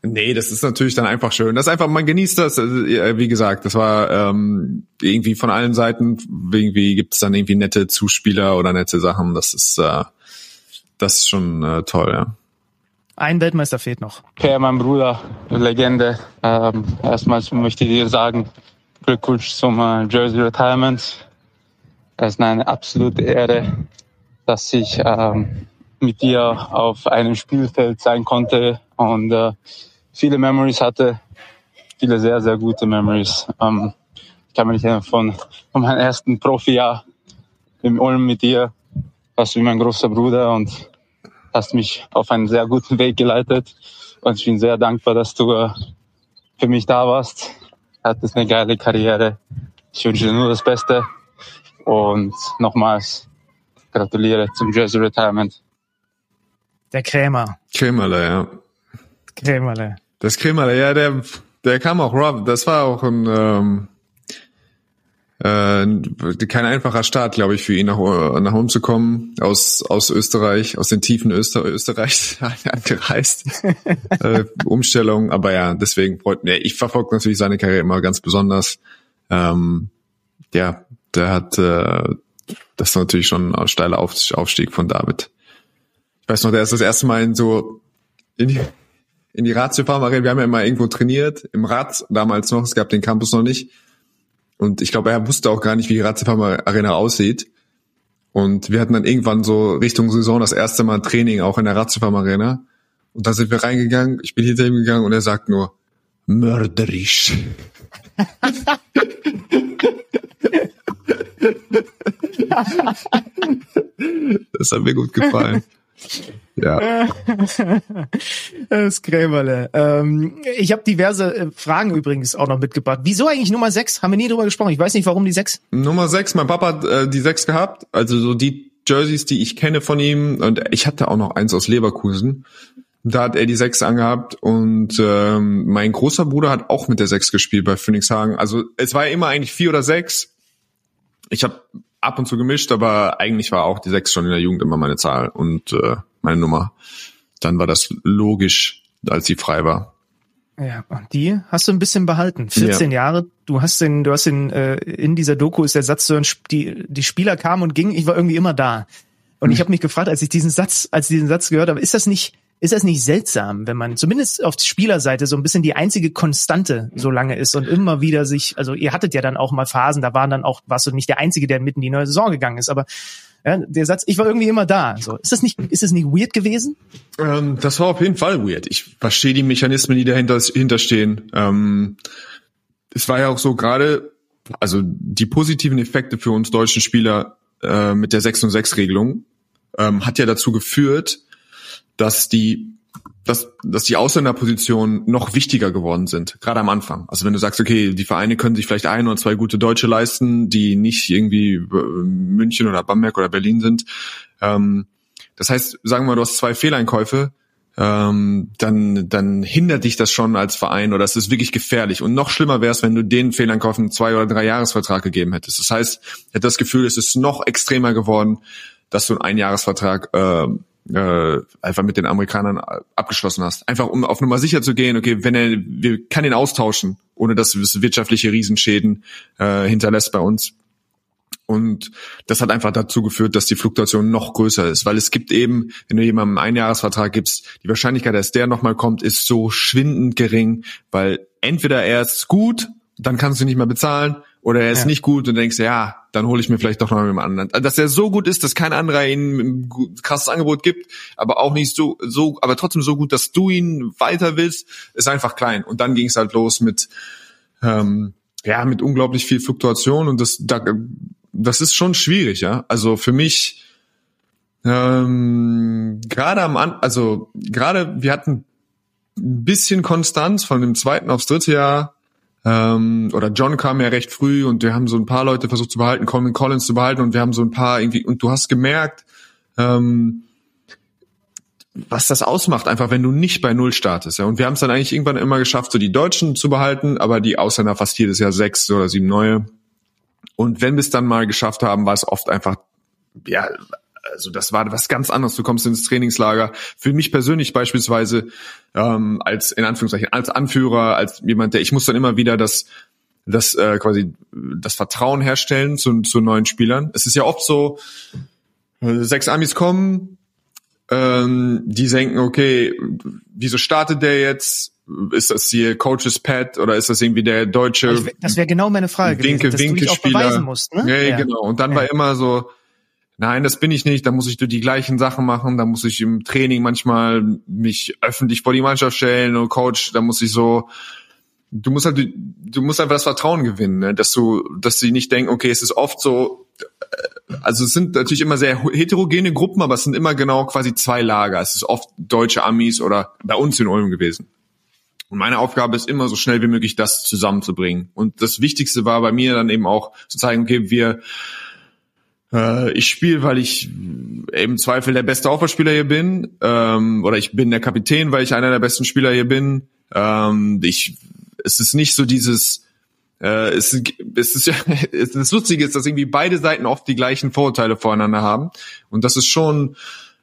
Nee, das ist natürlich dann einfach schön. Das ist einfach, man genießt das. Äh, wie gesagt, das war ähm, irgendwie von allen Seiten. Irgendwie gibt es dann irgendwie nette Zuspieler oder nette Sachen. Das ist, äh, das ist schon äh, toll, ja. Ein Weltmeister fehlt noch. Per, mein Bruder, Legende. Ähm, erstmals möchte ich dir sagen, Glückwunsch zum äh, Jersey Retirement. Es ist eine absolute Ehre, dass ich ähm, mit dir auf einem Spielfeld sein konnte und äh, viele Memories hatte, viele sehr, sehr gute Memories. Ähm, ich kann mich erinnern von, von meinem ersten Profijahr im Ulm mit dir, warst du wie mein großer Bruder und hast mich auf einen sehr guten Weg geleitet. Und ich bin sehr dankbar, dass du äh, für mich da warst. Hattest eine geile Karriere. Ich wünsche dir nur das Beste. Und nochmals gratuliere zum Jersey Retirement. Der Krämer. Krämerle, ja. Krämerle. Das Krämerle, ja, der, der kam auch Rob. Das war auch ein, ähm, äh, kein einfacher Start, glaube ich, für ihn nach, nach Hause zu kommen, aus, aus Österreich, aus den Tiefen Öster, Österreichs angereist. äh, Umstellung, aber ja, deswegen freut mich. Ich verfolge natürlich seine Karriere immer ganz besonders. Ähm, ja, der hat, äh, das ist natürlich schon ein steiler Aufstieg von David. Ich weiß noch, der ist das erste Mal in so, in die, in die Ratio Farm Arena. Wir haben ja immer irgendwo trainiert, im Rad damals noch, es gab den Campus noch nicht. Und ich glaube, er wusste auch gar nicht, wie die Ratio Farm Arena aussieht. Und wir hatten dann irgendwann so Richtung Saison das erste Mal Training auch in der Ratio Farm Arena. Und da sind wir reingegangen, ich bin hinter ihm gegangen und er sagt nur, mörderisch. das hat mir gut gefallen. Ja. Das Krämerle. Ähm, ich habe diverse äh, Fragen übrigens auch noch mitgebracht. Wieso eigentlich Nummer 6? Haben wir nie drüber gesprochen. Ich weiß nicht, warum die 6. Nummer 6, mein Papa hat äh, die 6 gehabt. Also so die Jerseys, die ich kenne von ihm. Und ich hatte auch noch eins aus Leverkusen. Da hat er die 6 angehabt und ähm, mein großer Bruder hat auch mit der 6 gespielt bei Phoenix Hagen. Also es war ja immer eigentlich 4 oder 6. Ich habe ab und zu gemischt, aber eigentlich war auch die 6 schon in der Jugend immer meine Zahl und äh, meine Nummer. Dann war das logisch, als sie frei war. Ja, und die hast du ein bisschen behalten. 14 ja. Jahre. Du hast den, du hast den, äh, in dieser Doku ist der Satz so, die, die Spieler kamen und gingen, ich war irgendwie immer da. Und ich habe mich gefragt, als ich diesen Satz, als ich diesen Satz gehört habe, ist das nicht, ist das nicht seltsam, wenn man zumindest auf Spielerseite so ein bisschen die einzige Konstante so lange ist und immer wieder sich, also ihr hattet ja dann auch mal Phasen, da waren dann auch, warst du nicht der Einzige, der mitten in die neue Saison gegangen ist, aber ja, der Satz, ich war irgendwie immer da. So, ist das nicht, ist das nicht weird gewesen? Ähm, das war auf jeden Fall weird. Ich verstehe die Mechanismen, die dahinter hinterstehen. Ähm, es war ja auch so gerade, also die positiven Effekte für uns deutschen Spieler äh, mit der 6 und 6 Regelung ähm, hat ja dazu geführt, dass die dass, dass die Ausländerpositionen noch wichtiger geworden sind, gerade am Anfang. Also wenn du sagst, okay, die Vereine können sich vielleicht ein oder zwei gute Deutsche leisten, die nicht irgendwie München oder Bamberg oder Berlin sind. Ähm, das heißt, sagen wir mal, du hast zwei Fehleinkäufe, ähm, dann, dann hindert dich das schon als Verein oder es ist wirklich gefährlich. Und noch schlimmer wäre es, wenn du den Fehleinkäufen einen zwei- oder drei Jahresvertrag gegeben hättest. Das heißt, ich hätte das Gefühl, es ist noch extremer geworden, dass du einen Einjahresvertrag äh, äh, einfach mit den Amerikanern abgeschlossen hast. Einfach um auf Nummer sicher zu gehen, okay, wenn er, wir kann ihn austauschen, ohne dass es wirtschaftliche Riesenschäden äh, hinterlässt bei uns. Und das hat einfach dazu geführt, dass die Fluktuation noch größer ist, weil es gibt eben, wenn du jemandem einen Einjahresvertrag gibst, die Wahrscheinlichkeit, dass der nochmal kommt, ist so schwindend gering, weil entweder er ist gut, dann kannst du nicht mehr bezahlen, oder er ist ja. nicht gut und denkst, ja, dann hole ich mir vielleicht doch noch mal mit dem anderen. Also, dass er so gut ist, dass kein anderer ihm ein krasses Angebot gibt, aber auch nicht so, so, aber trotzdem so gut, dass du ihn weiter willst, ist einfach klein. Und dann ging es halt los mit, ähm, ja, mit unglaublich viel Fluktuation und das, da, das ist schon schwierig, ja. Also für mich, ähm, gerade am, An also gerade wir hatten ein bisschen Konstanz von dem zweiten aufs dritte Jahr ähm, oder John kam ja recht früh und wir haben so ein paar Leute versucht zu behalten, Colin Collins zu behalten und wir haben so ein paar irgendwie, und du hast gemerkt, ähm, was das ausmacht, einfach wenn du nicht bei Null startest. Ja. Und wir haben es dann eigentlich irgendwann immer geschafft, so die Deutschen zu behalten, aber die Ausländer fast jedes Jahr sechs oder sieben neue. Und wenn wir es dann mal geschafft haben, war es oft einfach, ja, also das war was ganz anderes. Du kommst ins Trainingslager. Für mich persönlich beispielsweise ähm, als in Anführungszeichen als Anführer, als jemand, der ich muss dann immer wieder das das äh, quasi das Vertrauen herstellen zu, zu neuen Spielern. Es ist ja oft so, äh, sechs Amis kommen, ähm, die denken, okay, wieso startet der jetzt? Ist das hier Coaches Pad oder ist das irgendwie der deutsche? Das wäre genau meine Frage Winke, gewesen, dass Winke du dich auch beweisen musst. Ne? Ja, ja, genau. Und dann ja. war immer so, Nein, das bin ich nicht. Da muss ich die gleichen Sachen machen. Da muss ich im Training manchmal mich öffentlich vor die Mannschaft stellen und Coach. Da muss ich so. Du musst halt, du musst einfach das Vertrauen gewinnen, ne? dass du, dass sie nicht denken, okay, es ist oft so. Äh, also es sind natürlich immer sehr heterogene Gruppen, aber es sind immer genau quasi zwei Lager. Es ist oft deutsche Amis oder bei uns in Ulm gewesen. Und meine Aufgabe ist immer so schnell wie möglich das zusammenzubringen. Und das Wichtigste war bei mir dann eben auch zu zeigen, okay, wir äh, ich spiele, weil ich im Zweifel der beste Aufbauspieler hier bin. Ähm, oder ich bin der Kapitän, weil ich einer der besten Spieler hier bin. Ähm, ich, es ist nicht so dieses, äh, es, es ist ja, das Lustige ist, dass irgendwie beide Seiten oft die gleichen Vorurteile voreinander haben. Und das ist schon,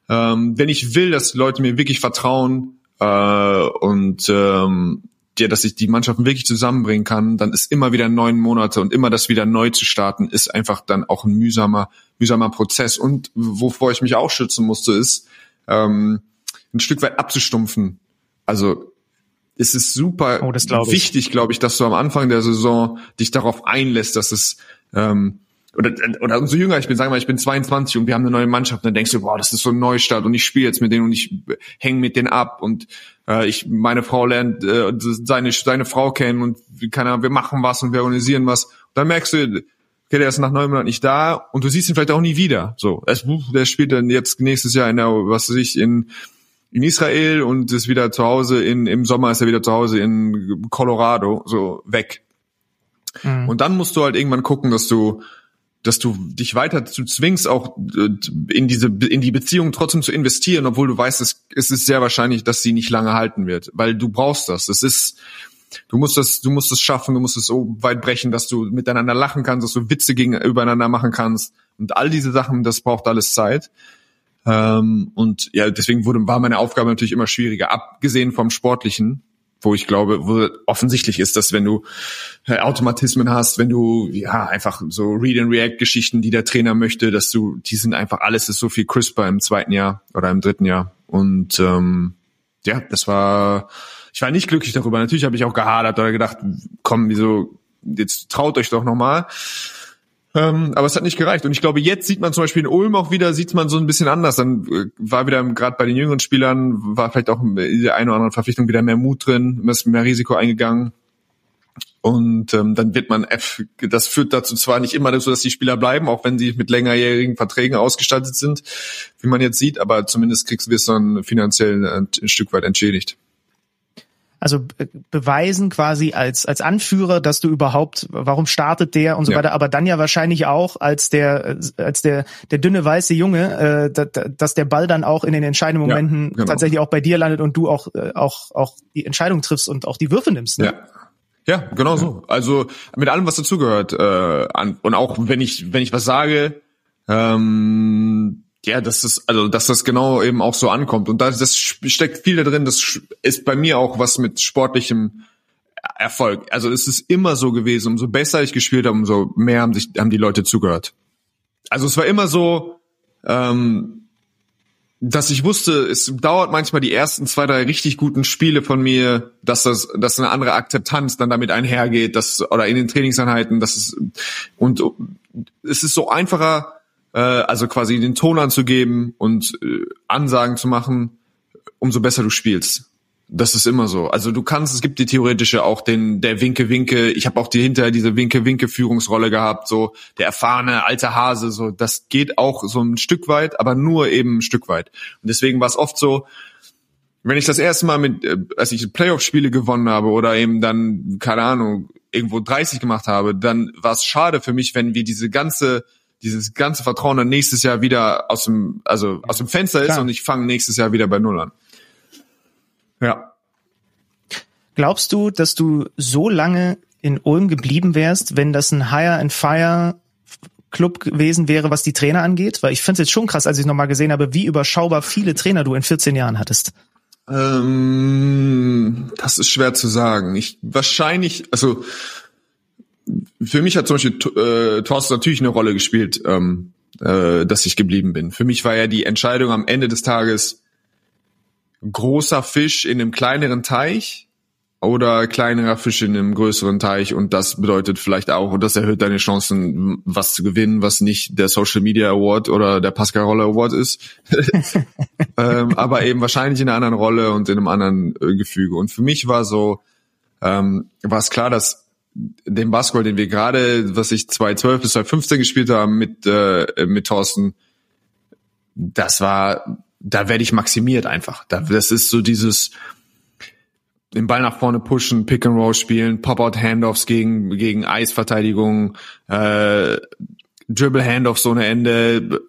ähm, wenn ich will, dass Leute mir wirklich vertrauen äh, und ähm, ja, dass ich die Mannschaften wirklich zusammenbringen kann, dann ist immer wieder neun Monate und immer das wieder neu zu starten, ist einfach dann auch ein mühsamer, mühsamer Prozess. Und wovor ich mich auch schützen musste, ist, ähm, ein Stück weit abzustumpfen. Also es ist super Oh, glaub ich. wichtig, glaube ich, dass du am Anfang der Saison dich darauf einlässt, dass es ähm, oder, oder umso jünger ich bin, sagen wir mal, ich bin 22 und wir haben eine neue Mannschaft, dann denkst du, boah, das ist so ein Neustart und ich spiele jetzt mit denen und ich hänge mit denen ab und äh, ich meine Frau lernt äh, seine seine Frau kennen und keine Ahnung, wir machen was und wir organisieren was. dann merkst du, okay, der ist nach neun Monaten nicht da und du siehst ihn vielleicht auch nie wieder. So, der spielt dann jetzt nächstes Jahr in der, was weiß ich, in in Israel und ist wieder zu Hause in im Sommer ist er wieder zu Hause in Colorado so weg. Mhm. Und dann musst du halt irgendwann gucken, dass du dass du dich weiter zu zwingst, auch äh, in diese in die Beziehung trotzdem zu investieren, obwohl du weißt, es, es ist sehr wahrscheinlich, dass sie nicht lange halten wird, weil du brauchst das. Es ist du musst das du musst es schaffen, du musst es so weit brechen, dass du miteinander lachen kannst, dass du Witze gegen übereinander machen kannst und all diese Sachen, das braucht alles Zeit. Ähm, und ja, deswegen wurde war meine Aufgabe natürlich immer schwieriger, abgesehen vom sportlichen, wo ich glaube, wo offensichtlich ist, dass wenn du äh, Automatismen hast, wenn du ja einfach so Read and React Geschichten, die der Trainer möchte, dass du, die sind einfach alles ist so viel crisper im zweiten Jahr oder im dritten Jahr und ähm, ja, das war, ich war nicht glücklich darüber. Natürlich habe ich auch gehadert oder gedacht, komm, wieso jetzt traut euch doch noch mal. Ähm, aber es hat nicht gereicht. Und ich glaube, jetzt sieht man zum Beispiel in Ulm auch wieder, sieht man so ein bisschen anders. Dann äh, war wieder gerade bei den jüngeren Spielern, war vielleicht auch in der einen oder anderen Verpflichtung wieder mehr Mut drin, mehr Risiko eingegangen. Und ähm, dann wird man, F, das führt dazu zwar nicht immer dazu, dass die Spieler bleiben, auch wenn sie mit längerjährigen Verträgen ausgestattet sind, wie man jetzt sieht, aber zumindest kriegst du es dann finanziell ein, ein Stück weit entschädigt. Also be- beweisen quasi als als Anführer, dass du überhaupt, warum startet der und so Ja. weiter, aber dann ja wahrscheinlich auch als der äh, als der der dünne weiße Junge, äh, da- da- dass der Ball dann auch in den entscheidenden Ja, Momenten genau. tatsächlich auch bei dir landet und du auch äh, auch auch die Entscheidung triffst und auch die Würfe nimmst. Ne? Ja. Ja, genau so. Also mit allem, was dazugehört. Äh, an, und auch wenn ich, wenn ich was sage, ähm, ja, das, also dass das genau eben auch so ankommt. Und das, das steckt viel da drin. Das ist bei mir auch was mit sportlichem Erfolg. Also es ist immer so gewesen. Umso besser ich gespielt habe, umso mehr haben sich haben die Leute zugehört. Also es war immer so, ähm, dass ich wusste, es dauert manchmal die ersten zwei, drei richtig guten Spiele von mir, dass das, dass eine andere Akzeptanz dann damit einhergeht, dass, oder in den Trainingseinheiten, dass es, und es ist so einfacher, äh, also quasi den Ton anzugeben und äh, Ansagen zu machen, umso besser du spielst. Das ist immer so. Also du kannst, es gibt die theoretische auch den der Winke Winke. Ich habe auch die hinterher diese Winke Winke Führungsrolle gehabt, so der erfahrene alte Hase. So das geht auch so ein Stück weit, aber nur eben ein Stück weit. Und deswegen war es oft so, wenn ich das erste Mal mit, äh, als ich Playoff-Spiele gewonnen habe oder eben dann keine Ahnung irgendwo 30 gemacht habe, dann war es schade für mich, wenn wir diese ganze dieses ganze Vertrauen dann nächstes Jahr wieder aus dem also aus dem Fenster ist Klar. und ich fange nächstes Jahr wieder bei Null an. Ja. Glaubst du, dass du so lange in Ulm geblieben wärst, wenn das ein Hire and Fire Club gewesen wäre, was die Trainer angeht? Weil ich finde es jetzt schon krass, als ich nochmal gesehen habe, wie überschaubar viele Trainer du in 14 Jahren hattest. Ähm, das ist schwer zu sagen. Ich wahrscheinlich, also für mich hat zum Beispiel äh, Thorsten natürlich eine Rolle gespielt, ähm, äh, dass ich geblieben bin. Für mich war ja die Entscheidung am Ende des Tages großer Fisch in einem kleineren Teich oder kleinerer Fisch in einem größeren Teich und das bedeutet vielleicht auch, und das erhöht deine Chancen, was zu gewinnen, was nicht der Social Media Award oder der Pascal Award ist, ähm, aber eben wahrscheinlich in einer anderen Rolle und in einem anderen äh, Gefüge. Und für mich war so, ähm, war es klar, dass den Basketball, den wir gerade, was ich 2012 bis 2015 gespielt haben mit äh, mit Thorsten, das war, da werde ich maximiert einfach. Da, das ist so dieses den Ball nach vorne pushen, Pick and Roll spielen, Pop-out Handoffs gegen gegen Eisverteidigung, äh, Dribble Handoffs ohne Ende.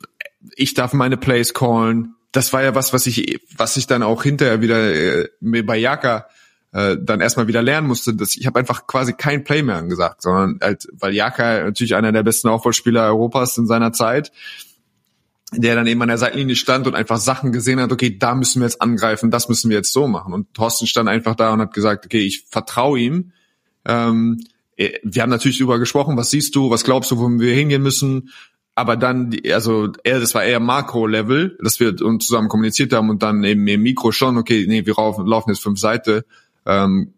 Ich darf meine Plays callen. Das war ja was, was ich was ich dann auch hinterher wieder äh, bei Jaka äh, dann erstmal wieder lernen musste, dass ich habe einfach quasi kein Play mehr angesagt, sondern halt, weil Jaka natürlich einer der besten Aufbauspieler Europas in seiner Zeit, der dann eben an der Seitenlinie stand und einfach Sachen gesehen hat, okay, da müssen wir jetzt angreifen, das müssen wir jetzt so machen. Und Thorsten stand einfach da und hat gesagt, okay, ich vertraue ihm. Ähm, äh, wir haben natürlich darüber gesprochen, was siehst du, was glaubst du, wo wir hingehen müssen. Aber dann, also er, das war eher Makro-Level, dass wir uns zusammen kommuniziert haben und dann eben im Mikro schon, okay, nee, wir laufen, laufen jetzt fünf Seite. Ähm,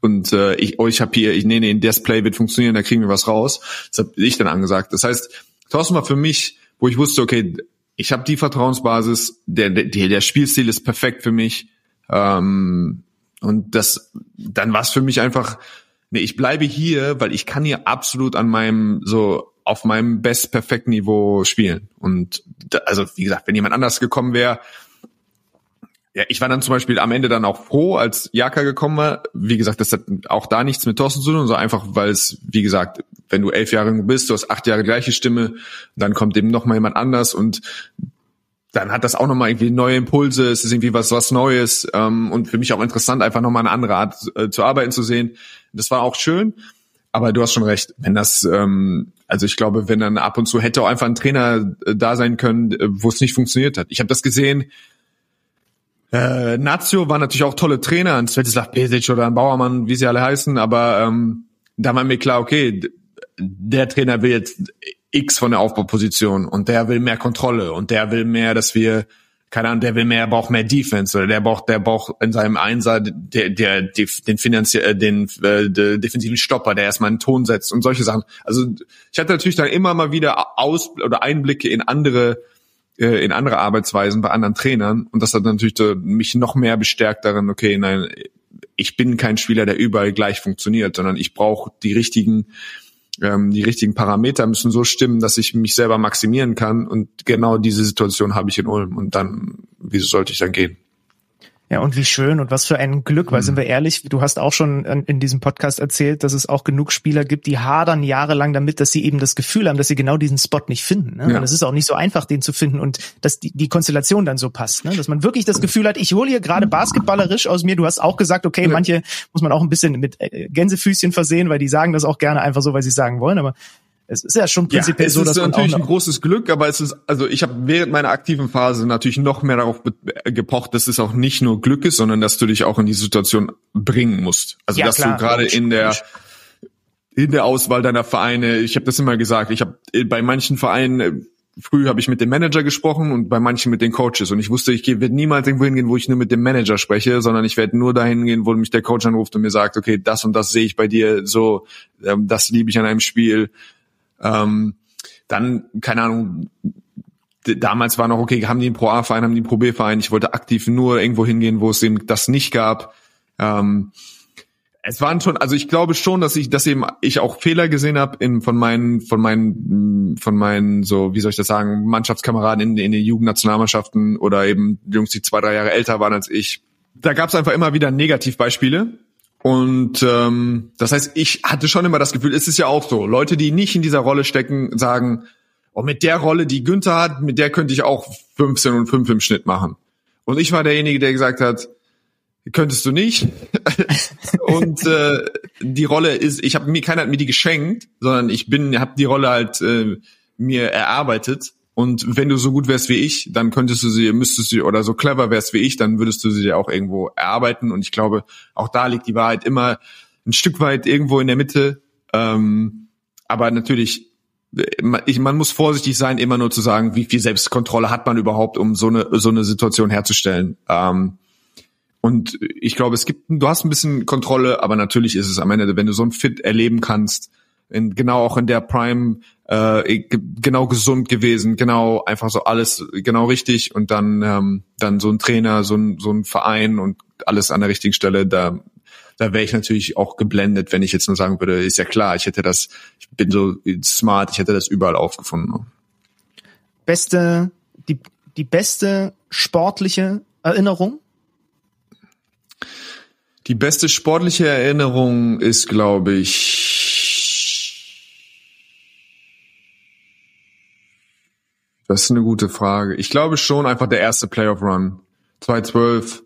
und äh, ich, oh, ich habe hier, ich nee, nee, das Play wird funktionieren, da kriegen wir was raus. Das habe ich dann angesagt. Das heißt, Thorsten war für mich, wo ich wusste, okay, ich habe die Vertrauensbasis, der, der, der Spielstil ist perfekt für mich. Ähm, und das, dann war es für mich einfach, nee, ich bleibe hier, weil ich kann hier absolut an meinem, so auf meinem best perfekten Niveau spielen. Und da, also, wie gesagt, wenn jemand anders gekommen wäre, ja, ich war dann zum Beispiel am Ende dann auch froh, als Jaka gekommen war. Wie gesagt, das hat auch da nichts mit Thorsten zu tun, sondern einfach, weil es, wie gesagt, wenn du elf Jahre bist, du hast acht Jahre gleiche Stimme, dann kommt eben noch mal jemand anders und dann hat das auch nochmal irgendwie neue Impulse, es ist irgendwie was, was Neues ähm, und für mich auch interessant, einfach nochmal eine andere Art äh, zu arbeiten zu sehen. Das war auch schön, aber du hast schon recht, wenn das, ähm, also ich glaube, wenn dann ab und zu hätte auch einfach ein Trainer äh, da sein können, äh, wo es nicht funktioniert hat. Ich habe das gesehen, äh, Nazio war natürlich auch tolle Trainer, ein Svetislav Pesic oder ein Bauermann, wie sie alle heißen, aber ähm, da war mir klar, okay, der Trainer will jetzt X von der Aufbauposition und der will mehr Kontrolle und der will mehr, dass wir keine Ahnung, der will mehr, braucht mehr Defense oder der braucht, der braucht in seinem Einser der, der, der den finanziell, äh, den äh, der defensiven Stopper, der erstmal einen Ton setzt und solche Sachen. Also ich hatte natürlich dann immer mal wieder Aus oder Einblicke in andere in andere Arbeitsweisen bei anderen Trainern und das hat natürlich mich noch mehr bestärkt darin, okay, nein, ich bin kein Spieler, der überall gleich funktioniert, sondern ich brauche die richtigen ähm, die richtigen Parameter müssen so stimmen, dass ich mich selber maximieren kann. Und genau diese Situation habe ich in Ulm. Und dann, wieso sollte ich dann gehen? Ja, und wie schön und was für ein Glück, weil mhm. sind wir ehrlich, du hast auch schon in diesem Podcast erzählt, dass es auch genug Spieler gibt, die hadern jahrelang damit, dass sie eben das Gefühl haben, dass sie genau diesen Spot nicht finden. Ne? Ja. Und es ist auch nicht so einfach, den zu finden und dass die, die Konstellation dann so passt. Ne? Dass man wirklich das Gefühl hat, ich hole hier gerade basketballerisch aus mir. Du hast auch gesagt, okay, manche muss man auch ein bisschen mit äh, Gänsefüßchen versehen, weil die sagen das auch gerne einfach so, weil sie sagen wollen. Aber es ist ja schon prinzipiell ja, so, dass man natürlich ein großes Glück, aber es ist also ich habe während meiner aktiven Phase natürlich noch mehr darauf gepocht, dass es auch nicht nur Glück ist, sondern dass du dich auch in die Situation bringen musst. Also ja, dass klar, du gerade in der in der Auswahl deiner Vereine, ich habe das immer gesagt, ich habe bei manchen Vereinen äh, früh habe ich mit dem Manager gesprochen und bei manchen mit den Coaches. Und ich wusste, ich werde niemals irgendwo hingehen, wo ich nur mit dem Manager spreche, sondern ich werde nur dahin gehen, wo mich der Coach anruft und mir sagt, okay, das und das sehe ich bei dir, so ähm, das liebe ich an einem Spiel ähm, dann, keine Ahnung, damals war noch, okay, haben die einen Pro-A-Verein, haben die einen Pro-B-Verein. Ich wollte aktiv nur irgendwo hingehen, wo es eben das nicht gab. Ähm, es waren schon, also ich glaube schon, dass ich, dass eben ich auch Fehler gesehen habe in von meinen, von meinen, von meinen, so wie soll ich das sagen, Mannschaftskameraden in, in den Jugendnationalmannschaften oder eben Jungs, die zwei, drei Jahre älter waren als ich. Da gab es einfach immer wieder Negativbeispiele und ähm, das heißt, ich hatte schon immer das Gefühl, es ist ja auch so, Leute, die nicht in dieser Rolle stecken, sagen, oh, mit der Rolle, die Günther hat, mit der könnte ich auch 15 und 5 im Schnitt machen. Und ich war derjenige, der gesagt hat, könntest du nicht. und äh, die Rolle ist, ich habe mir keiner hat mir die geschenkt, sondern ich bin, habe die Rolle halt äh, mir erarbeitet und wenn du so gut wärst wie ich, dann könntest du sie, müsstest du, oder so clever wärst wie ich, dann würdest du sie dir auch irgendwo erarbeiten. Und ich glaube, auch da liegt die Wahrheit immer ein Stück weit irgendwo in der Mitte. Ähm, aber natürlich, ich, man muss vorsichtig sein, immer nur zu sagen, wie viel Selbstkontrolle hat man überhaupt, um so eine, so eine Situation herzustellen. Ähm, und ich glaube, es gibt, du hast ein bisschen Kontrolle, aber natürlich ist es am Ende, wenn du so ein Fit erleben kannst, in, genau auch in der Prime äh, genau gesund gewesen, genau einfach so alles genau richtig und dann ähm, dann so ein Trainer, so ein so ein Verein und alles an der richtigen Stelle, da da wäre ich natürlich auch geblendet, wenn ich jetzt nur sagen würde, ist ja klar, ich hätte das, ich bin so smart, ich hätte das überall aufgefunden. Beste, die, die beste sportliche Erinnerung? Die beste sportliche Erinnerung ist, glaube ich, Das ist eine gute Frage. Ich glaube schon einfach der erste Playoff Run 2012.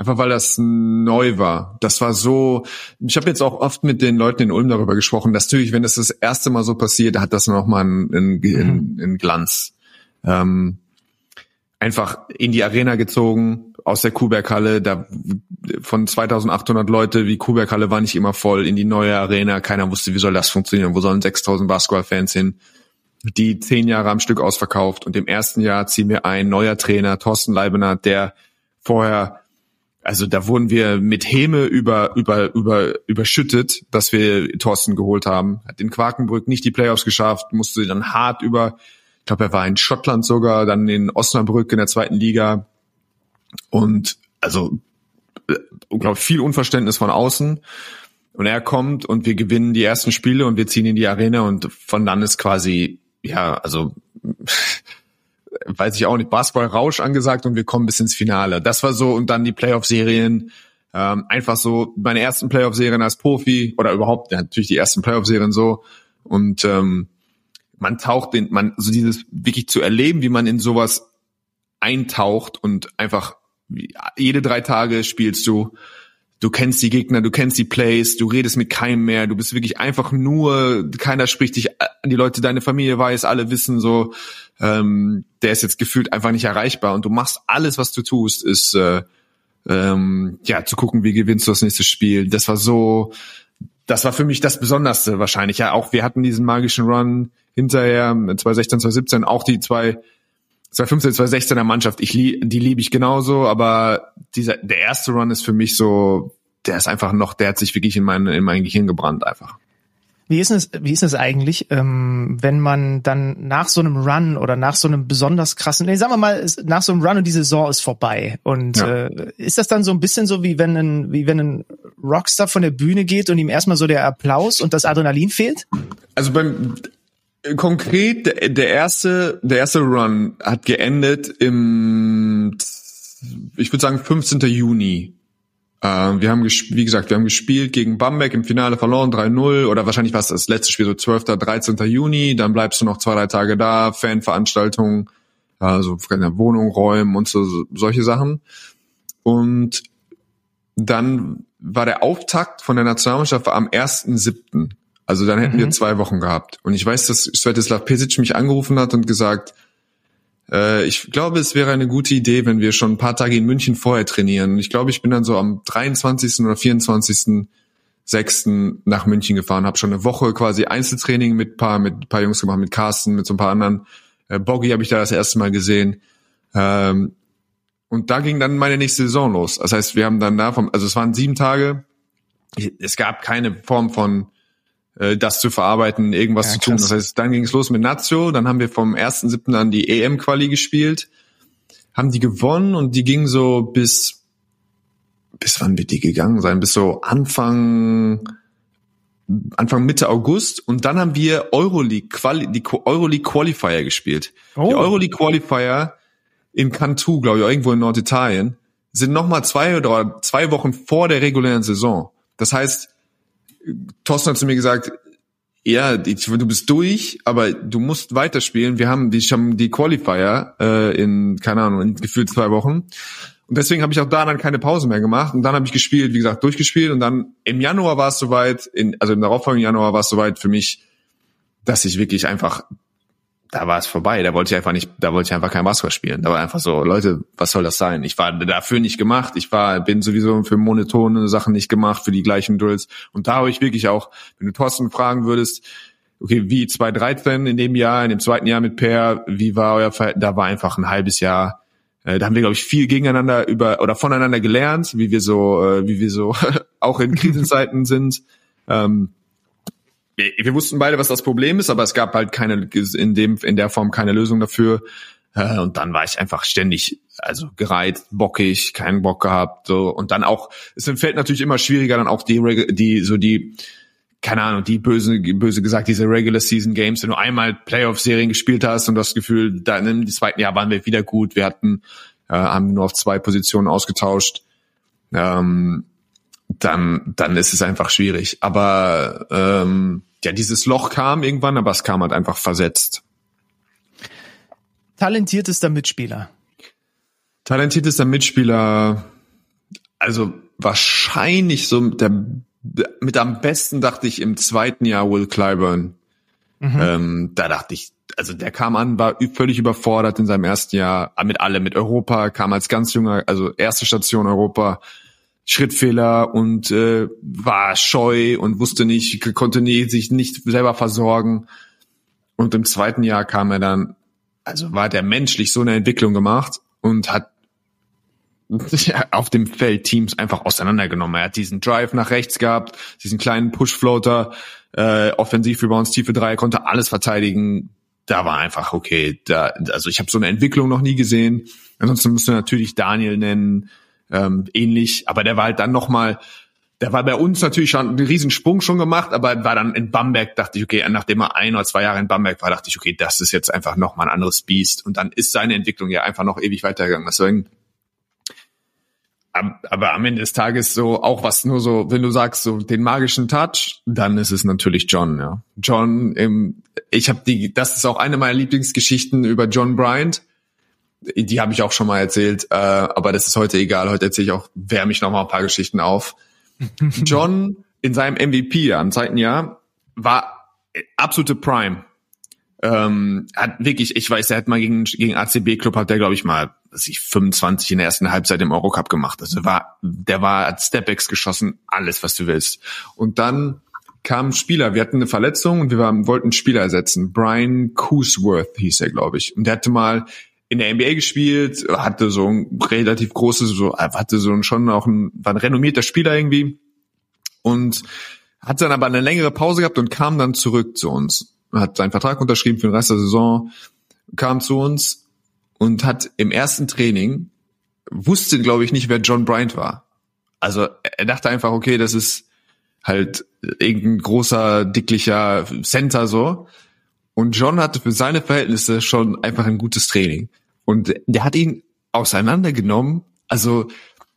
Einfach weil das neu war. Das war so. Ich habe jetzt auch oft mit den Leuten in Ulm darüber gesprochen. Dass natürlich, wenn das das erste Mal so passiert, hat das noch mal einen, einen, mhm. einen Glanz. Ähm, einfach in die Arena gezogen aus der Kuhberghalle. Da von 2.800 Leute wie Kuhberghalle war nicht immer voll in die neue Arena. Keiner wusste, wie soll das funktionieren? Wo sollen 6.000 Basketballfans hin? Die zehn Jahre am Stück ausverkauft und im ersten Jahr ziehen wir ein neuer Trainer, Thorsten Leibener, der vorher also da wurden wir mit Häme über, über, über, überschüttet, dass wir Thorsten geholt haben. Hat in Quakenbrück nicht die Playoffs geschafft, musste dann hart über, ich glaube, er war in Schottland sogar, dann in Osnabrück in der zweiten Liga. Und also unglaublich viel Unverständnis von außen. Und er kommt und wir gewinnen die ersten Spiele und wir ziehen in die Arena und von dann ist quasi, ja, also weiß ich auch nicht, Basketball-Rausch angesagt und wir kommen bis ins Finale. Das war so und dann die Playoff-Serien. Ähm, einfach so meine ersten Playoff-Serien als Profi oder überhaupt ja, natürlich die ersten Playoff-Serien so und ähm, man taucht in, man so dieses wirklich zu erleben, wie man in sowas eintaucht und einfach jede drei Tage spielst du du kennst die Gegner, du kennst die Plays, du redest mit keinem mehr, du bist wirklich einfach nur, keiner spricht dich, die Leute, deine Familie weiß, alle wissen so, ähm, der ist jetzt gefühlt einfach nicht erreichbar und du machst alles, was du tust, ist äh, ähm, ja zu gucken, wie gewinnst du das nächste Spiel. Das war so, das war für mich das Besonderste wahrscheinlich. Ja, auch wir hatten diesen magischen Run hinterher 2016, 2017, auch die zwei 2015, 2016er Mannschaft, ich lieb, die liebe ich genauso, aber dieser, der erste Run ist für mich so, der ist einfach noch, der hat sich wirklich in mein, in mein Gehirn gebrannt einfach. Wie ist es, wie ist es eigentlich, ähm, wenn man dann nach so einem Run oder nach so einem besonders krassen, nee, sagen wir mal, nach so einem Run und die Saison ist vorbei und ja. äh, ist das dann so ein bisschen so wie wenn ein, wie wenn ein Rockstar von der Bühne geht und ihm erstmal so der Applaus und das Adrenalin fehlt? Also beim konkret der, der erste, der erste Run hat geendet im, ich würde sagen 15. Juni äh, wir haben, wie gesagt, wir haben gespielt gegen Bamberg im Finale verloren, 3-0 oder wahrscheinlich war es das letzte Spiel so 12. 13. Juni, dann bleibst du noch zwei, drei Tage da, Fanveranstaltungen, also in Wohnung räumen und so, solche Sachen. Und dann war der Auftakt von der Nationalmannschaft am 1.7. Also dann hätten mhm. wir zwei Wochen gehabt. Und ich weiß, dass Svetislav Pesic mich angerufen hat und gesagt, äh, ich glaube, es wäre eine gute Idee, wenn wir schon ein paar Tage in München vorher trainieren. Ich glaube, ich bin dann so am 23. oder 24. 6. nach München gefahren, habe schon eine Woche quasi Einzeltraining mit paar mit paar Jungs gemacht, mit Carsten, mit so ein paar anderen. Äh, Boggy habe ich da das erste Mal gesehen. Ähm, und da ging dann meine nächste Saison los. Das heißt, wir haben dann da vom, also es waren sieben Tage. Es gab keine Form von äh, das zu verarbeiten, irgendwas ja, zu tun. Das heißt, dann ging es los mit Nazio, dann haben wir vom 1.7. an die EM-Quali gespielt, haben die gewonnen und die ging so bis, bis wann wird die gegangen sein? Bis so Anfang, Anfang Mitte August und dann haben wir Euroleague Quali, die Euroleague Qualifier gespielt. Oh. Die Euroleague Qualifier in Cantu, glaube ich, irgendwo in Norditalien, sind nochmal zwei oder zwei Wochen vor der regulären Saison. Das heißt, Thorsten hat zu mir gesagt, ja, du bist durch, aber du musst weiterspielen. Wir haben die, haben die Qualifier äh, in, keine Ahnung, in gefühlt zwei Wochen. Und deswegen habe ich auch da dann keine Pause mehr gemacht. Und dann habe ich gespielt, wie gesagt, durchgespielt. Und dann im Januar war es soweit, in, also im darauffolgenden Januar war es soweit für mich, dass ich wirklich einfach da war es vorbei. Da wollte ich einfach nicht, da wollte ich einfach kein Basketball spielen. Da war einfach so, Leute, was soll das sein? Ich war dafür nicht gemacht. Ich war, bin sowieso für monotone Sachen nicht gemacht, für die gleichen Drills. Und da habe ich wirklich auch, wenn du Thorsten fragen würdest, okay, wie 2013 in dem Jahr, in dem zweiten Jahr mit Per, wie war euer Verhältnis? Da war einfach ein halbes Jahr. Äh, da haben wir, glaube ich, viel gegeneinander über oder voneinander gelernt, wie wir so, äh, wie wir so auch in Krisenzeiten sind. Ähm, wir, wir wussten beide, was das Problem ist, aber es gab halt keine in dem in der Form keine Lösung dafür. Äh, und dann war ich einfach ständig, also gereizt, bockig, keinen Bock gehabt, so und dann auch. Es fällt natürlich immer schwieriger, dann auch die die so die keine Ahnung, die böse, böse gesagt, diese Regular Season Games, wenn du einmal Playoff-Serien gespielt hast und das Gefühl, dann im zweiten Jahr waren wir wieder gut, wir hatten, äh, haben nur auf zwei Positionen ausgetauscht, ähm, dann, dann ist es einfach schwierig. Aber ähm, ja, dieses Loch kam irgendwann, aber es kam halt einfach versetzt. Talentiertester Mitspieler. Talentiertester Mitspieler, also wahrscheinlich so der, mit am besten dachte ich im zweiten Jahr Will Clyburn. Mhm. Ähm, da dachte ich, also der kam an, war völlig überfordert in seinem ersten Jahr mit allem, mit Europa, kam als ganz junger, also erste Station Europa, Schrittfehler und äh, war scheu und wusste nicht, konnte nie, sich nicht selber versorgen. Und im zweiten Jahr kam er dann, also war der menschlich so eine Entwicklung gemacht und hat auf dem Feld Teams einfach auseinandergenommen. Er hat diesen Drive nach rechts gehabt, diesen kleinen Push-Floater, äh, offensiv über uns tiefe Dreier, konnte alles verteidigen. Da war einfach okay. Da, also ich habe so eine Entwicklung noch nie gesehen. Ansonsten müsste natürlich Daniel nennen, ähm, ähnlich, aber der war halt dann noch mal der war bei uns natürlich schon einen riesen Sprung schon gemacht, aber war dann in Bamberg, dachte ich, okay, nachdem er ein oder zwei Jahre in Bamberg war, dachte ich, okay, das ist jetzt einfach noch mal ein anderes Biest. Und dann ist seine Entwicklung ja einfach noch ewig weitergegangen. Deswegen, aber am Ende des Tages so, auch was nur so, wenn du sagst, so den magischen Touch, dann ist es natürlich John, ja. John, im, ich habe die, das ist auch eine meiner Lieblingsgeschichten über John Bryant. Die habe ich auch schon mal erzählt, äh, aber das ist heute egal. Heute erzähle ich auch, wärme ich noch mal ein paar Geschichten auf. John in seinem MVP-Jahr, im zweiten Jahr, war absolute Prime. Ähm, hat wirklich, ich weiß, er hat mal gegen, gegen ACB Club hat der, glaube ich, mal, was ich, 25 in der ersten Halbzeit im Eurocup gemacht. Also war, der war, hat Stepbacks geschossen, alles, was du willst. Und dann kam ein Spieler, wir hatten eine Verletzung und wir waren, wollten einen Spieler ersetzen. Brian Coosworth hieß er, glaube ich. Und der hatte mal in der NBA gespielt, hatte so ein relativ großes, so hatte so ein, schon auch ein, war ein renommierter Spieler irgendwie und hat dann aber eine längere Pause gehabt und kam dann zurück zu uns. Hat seinen Vertrag unterschrieben für den Rest der Saison, kam zu uns und hat im ersten Training wusste, glaube ich, nicht, wer John Bryant war. Also er dachte einfach, okay, das ist halt irgendein großer, dicklicher Center so. Und John hatte für seine Verhältnisse schon einfach ein gutes Training. Und der hat ihn auseinandergenommen. Also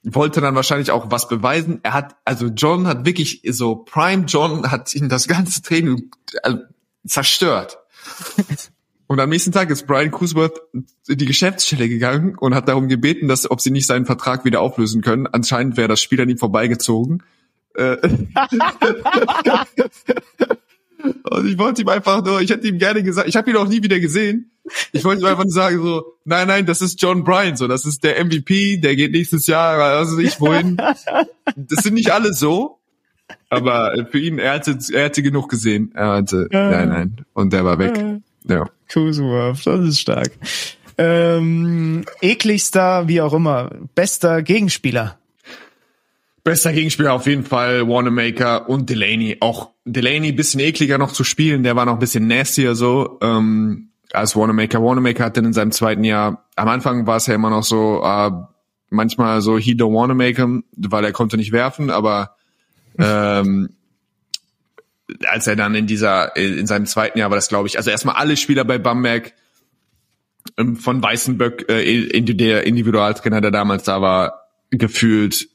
wollte dann wahrscheinlich auch was beweisen. Er hat, also John hat wirklich so, Prime John hat ihn das ganze Training äh, zerstört. Und am nächsten Tag ist Brian Coosworth in die Geschäftsstelle gegangen und hat darum gebeten, dass, ob sie nicht seinen Vertrag wieder auflösen können. Anscheinend wäre das Spiel an ihm vorbeigezogen. Äh, und ich wollte ihm einfach nur, ich hätte ihm gerne gesagt, ich habe ihn auch nie wieder gesehen. Ich wollte ihm einfach nur sagen so, nein, nein, das ist John Bryan, so, das ist der MVP, der geht nächstes Jahr, also ich wohin. Das sind nicht alle so, aber für ihn, er hatte, er hatte genug gesehen. Er hatte, nein, nein, und der war weg. Ja. Kusworth, das ist stark. Ähm, ekligster, wie auch immer, bester Gegenspieler. Bester Gegenspieler auf jeden Fall Wanamaker und Delaney. Auch Delaney bisschen ekliger noch zu spielen, der war noch ein bisschen nastier so ähm, als Wanamaker. Wanamaker hat dann in seinem zweiten Jahr, am Anfang war es ja immer noch so, äh, manchmal so he don't wanna make him, weil er konnte nicht werfen, aber ähm, als er dann in dieser, in seinem zweiten Jahr war das, glaube ich, also erstmal alle Spieler bei Bamberg ähm, von Weißenböck, äh, der Individualtrainer, der damals da war, gefühlt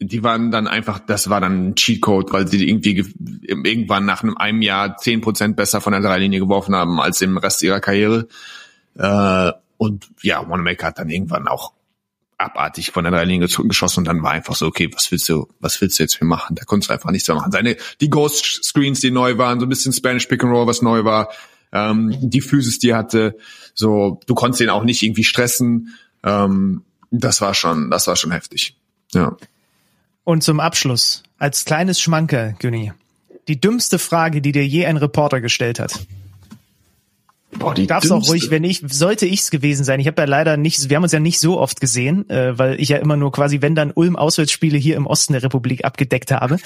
die waren dann einfach, das war dann ein Cheatcode, weil sie irgendwie irgendwann nach einem, einem Jahr zehn Prozent besser von der Dreilinie geworfen haben als im Rest ihrer Karriere. Äh, und ja, Wanamaker hat dann irgendwann auch abartig von der Dreilinie geschossen und dann war einfach so, okay, was willst du, was willst du jetzt hier machen? Da konntest du einfach nichts mehr machen. Seine, die Ghost Screens, die neu waren, so ein bisschen Spanish Pick and Roll, was neu war, ähm, die Physis, die er hatte, so, du konntest ihn auch nicht irgendwie stressen, ähm, das war schon, das war schon heftig, ja. Und zum Abschluss, als kleines Schmankerl, Günni, die dümmste Frage, die dir je ein Reporter gestellt hat. Boah, die Darf's auch ruhig, wenn ich, sollte ich's gewesen sein. Ich habe ja leider nicht, wir haben uns ja nicht so oft gesehen, äh, weil ich ja immer nur quasi, wenn dann Ulm Auswärtsspiele hier im Osten der Republik abgedeckt habe.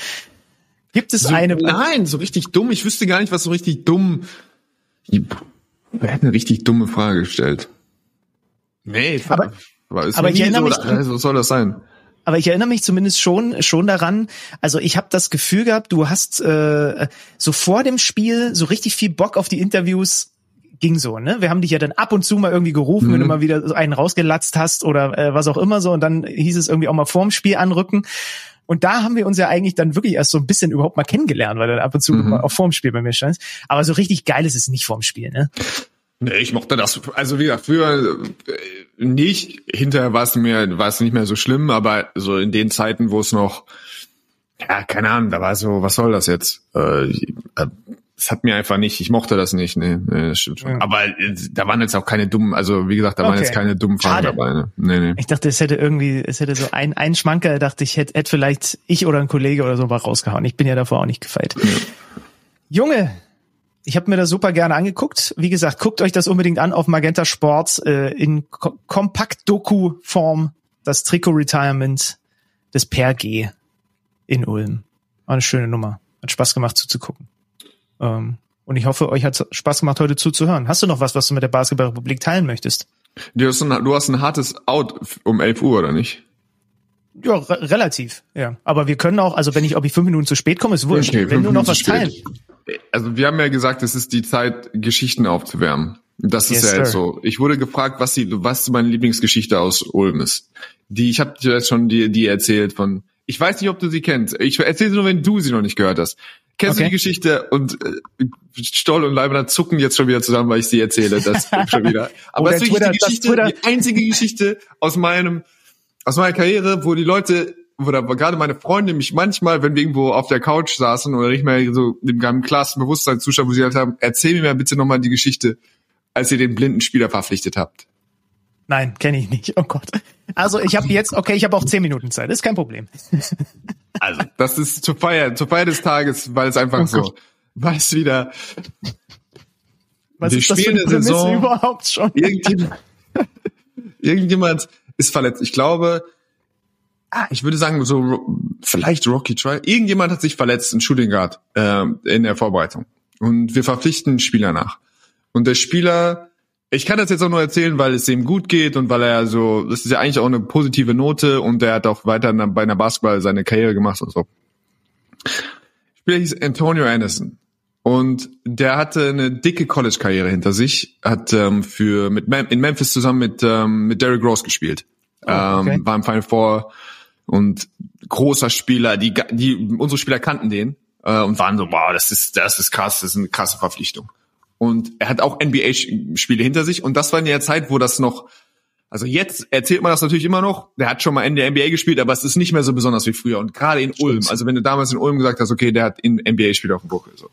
Gibt es so, eine? Nein, so richtig dumm. Ich wüsste gar nicht, was so richtig dumm. Wer hat eine richtig dumme Frage gestellt? Nee, aber, aber, aber ich erinnere so, mich, so soll das sein aber ich erinnere mich zumindest schon schon daran. Also ich habe das Gefühl gehabt, du hast äh, so vor dem Spiel so richtig viel Bock auf die Interviews ging so, ne? Wir haben dich ja dann ab und zu mal irgendwie gerufen, mhm. wenn du mal wieder einen rausgelatzt hast oder äh, was auch immer so und dann hieß es irgendwie auch mal vorm Spiel anrücken. Und da haben wir uns ja eigentlich dann wirklich erst so ein bisschen überhaupt mal kennengelernt, weil du dann ab und zu mhm. auch vorm Spiel bei mir standst. Aber so richtig geil ist es nicht vorm Spiel, ne? Nee, ich mochte das. Also wie gesagt, früher äh, nicht. Hinterher war es mir, war es nicht mehr so schlimm, aber so in den Zeiten, wo es noch, ja, keine Ahnung, da war so, was soll das jetzt? Äh, es hat mir einfach nicht, ich mochte das nicht, nee, nee das stimmt schon. Ja. Aber äh, da waren jetzt auch keine dummen, also wie gesagt, da okay. waren jetzt keine dummen Fragen dabei. Ne? Nee, nee. Ich dachte, es hätte irgendwie, es hätte so ein, ein Schmanker, dachte ich, hätte, hätte vielleicht ich oder ein Kollege oder so mal rausgehauen. Ich bin ja davor auch nicht gefeit. Ja. Junge, ich habe mir das super gerne angeguckt. Wie gesagt, guckt euch das unbedingt an auf Magenta Sport äh, in Ko Kompakt-Doku-Form. das Trikot-Retirement des Per G in Ulm. War eine schöne Nummer. Hat Spaß gemacht zuzugucken. Ähm, und ich hoffe, euch hat Spaß gemacht, heute zuzuhören. Hast du noch was, was du mit der Basketballrepublik teilen möchtest? Du hast, ein, du hast ein hartes Out um 11 Uhr, oder nicht? Ja, re relativ, ja. Aber wir können auch, also wenn ich, ob ich fünf Minuten zu spät komme, ist wurscht. Okay, wenn fünf du noch Minuten was zu spät. teilen. Also wir haben ja gesagt, es ist die Zeit, Geschichten aufzuwärmen. Das ist Yes, ja jetzt so. Ich wurde gefragt, was die, was meine Lieblingsgeschichte aus Ulm ist. Die, ich habe dir jetzt schon die, die erzählt von. Ich weiß nicht, ob du sie kennst. Ich erzähle sie nur, wenn du sie noch nicht gehört hast. Kennst du Okay. die Geschichte? Und äh, Stoll und Leibniz zucken jetzt schon wieder zusammen, weil ich sie erzähle. Das schon wieder. Aber Oder das ist wirklich Twitter- die Geschichte, die einzige Geschichte aus meinem, aus meiner Karriere, wo die Leute oder gerade meine Freunde mich manchmal, wenn wir irgendwo auf der Couch saßen oder nicht mehr so in einem klaren Bewusstseinszustand, wo sie halt haben, erzähl mir mal bitte nochmal die Geschichte, als ihr den blinden Spieler verpflichtet habt. Nein, kenne ich nicht. Oh Gott. Also ich habe jetzt, okay, ich habe auch zehn Minuten Zeit. Ist kein Problem. Also, das ist zur Feier, zur Feier des Tages, weil es einfach Oh so, weil es wieder Was Wir ist das für eine Saison. überhaupt schon? irgendjemand, irgendjemand ist verletzt. Ich glaube, ah, ich würde sagen, so vielleicht Rocky Try. Irgendjemand hat sich verletzt in Shooting Guard äh, in der Vorbereitung. Und wir verpflichten einen Spieler nach. Und der Spieler, ich kann das jetzt auch nur erzählen, weil es ihm gut geht und weil er so, das ist ja eigentlich auch eine positive Note und der hat auch weiter bei einer Basketball seine Karriere gemacht und so. Spieler hieß Antonio Anderson. Und der hatte eine dicke College-Karriere hinter sich, hat ähm, für mit Mem in Memphis zusammen mit ähm, mit Derrick Rose gespielt, okay. ähm, war im Final Four und großer Spieler, die die unsere Spieler kannten den äh, und waren so, wow, das ist das ist krass, das ist eine krasse Verpflichtung. Und er hat auch NBA-Spiele hinter sich und das war in der Zeit, wo das noch also jetzt erzählt man das natürlich immer noch. Der hat schon mal in der NBA gespielt, aber es ist nicht mehr so besonders wie früher. Und gerade in Ulm, also wenn du damals in Ulm gesagt hast, okay, der hat in NBA spielt auf dem Buckel. So.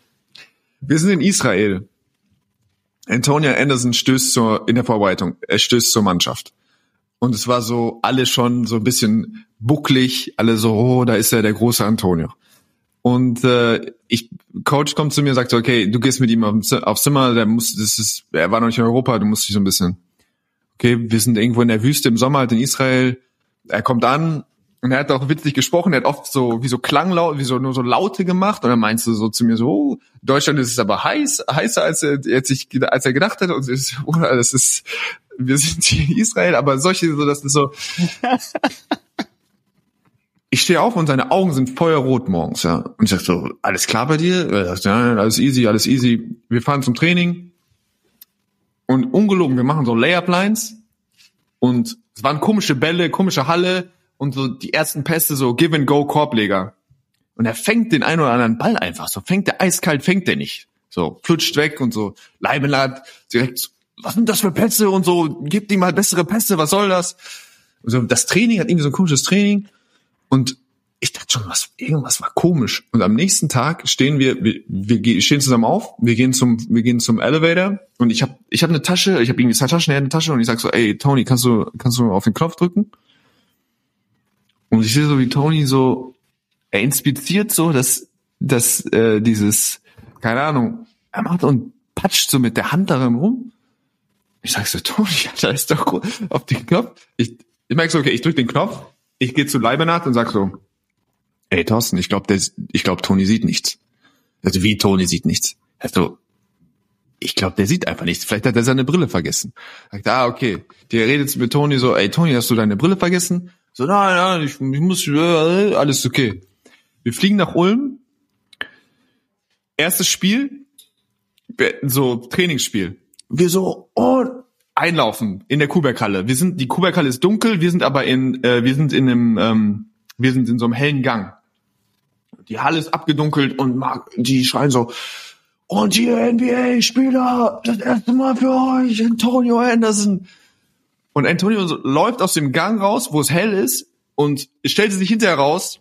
Wir sind in Israel. Antonia Anderson stößt zur, in der Vorbereitung, er stößt zur Mannschaft. Und es war so, alle schon so ein bisschen bucklig, alle so, oh, da ist er, der große Antonio. Und äh, ich, Coach kommt zu mir und sagt, so, okay, du gehst mit ihm auf, aufs Zimmer, der muss, das ist, er war noch nicht in Europa, du musst dich so ein bisschen, okay, wir sind irgendwo in der Wüste im Sommer halt in Israel, er kommt an und er hat auch witzig gesprochen, er hat oft so, wie so Klanglaut, wie so nur so Laute gemacht und dann meinst du so zu mir so, oh, Deutschland ist es aber heiß, heißer als er, als, ich, als er gedacht hat und es ist, oder das ist, wir sind hier in Israel, aber solche, so, das ist so, ich stehe auf und seine Augen sind feuerrot morgens, ja. Und ich sag so, alles klar bei dir? Er sagt, ja, alles easy, alles easy. Wir fahren zum Training. Und ungelogen, wir machen so Layup-Lines. Und es waren komische Bälle, komische Halle und so die ersten Pässe, so Give-and-Go-Korbleger. Und er fängt den einen oder anderen Ball einfach so. Fängt der eiskalt, fängt der nicht. So, flutscht weg und so. Leibenlad direkt, so, was sind das für Pässe und so, gib ihm mal bessere Pässe, was soll das? Und so, das Training hat irgendwie so ein komisches Training. Und ich dachte schon, was, irgendwas war komisch. Und am nächsten Tag stehen wir, wir, wir stehen zusammen auf, wir gehen zum, wir gehen zum Elevator und ich habe ich hab eine Tasche, ich habe irgendwie zwei Taschen, er hat eine Tasche und ich sag so, ey, Tony, kannst du, kannst du auf den Knopf drücken? Und ich sehe so, wie Tony so, er inspiziert so, dass, dass, äh, dieses, keine Ahnung, er macht und patscht so mit der Hand darin rum. Ich sag so, Tony, da ist doch auf den Knopf. Ich, ich merke so, okay, ich drück den Knopf, ich gehe zu Leibenhardt und sag so, ey Thorsten, ich glaube, ich glaube, Toni sieht nichts. Also wie Toni sieht nichts. Also, ich glaube, der sieht einfach nichts. Vielleicht hat er seine Brille vergessen. Sagt, ah, okay. Der redet mit Toni so, ey Toni, hast du deine Brille vergessen? So, nein, nein, ich, ich muss, äh, alles okay. Wir fliegen nach Ulm. Erstes Spiel, so Trainingsspiel. Wir so, oh, einlaufen in der Kuberghalle. Wir sind, die Kuberghalle ist dunkel, wir sind aber in, äh, wir sind in einem, ähm, wir sind in so einem hellen Gang. Die Halle ist abgedunkelt und die schreien so, und hier NBA-Spieler, das erste Mal für euch, Antonio Anderson. Und Antonio läuft aus dem Gang raus, wo es hell ist, und stellte sich hinterher raus,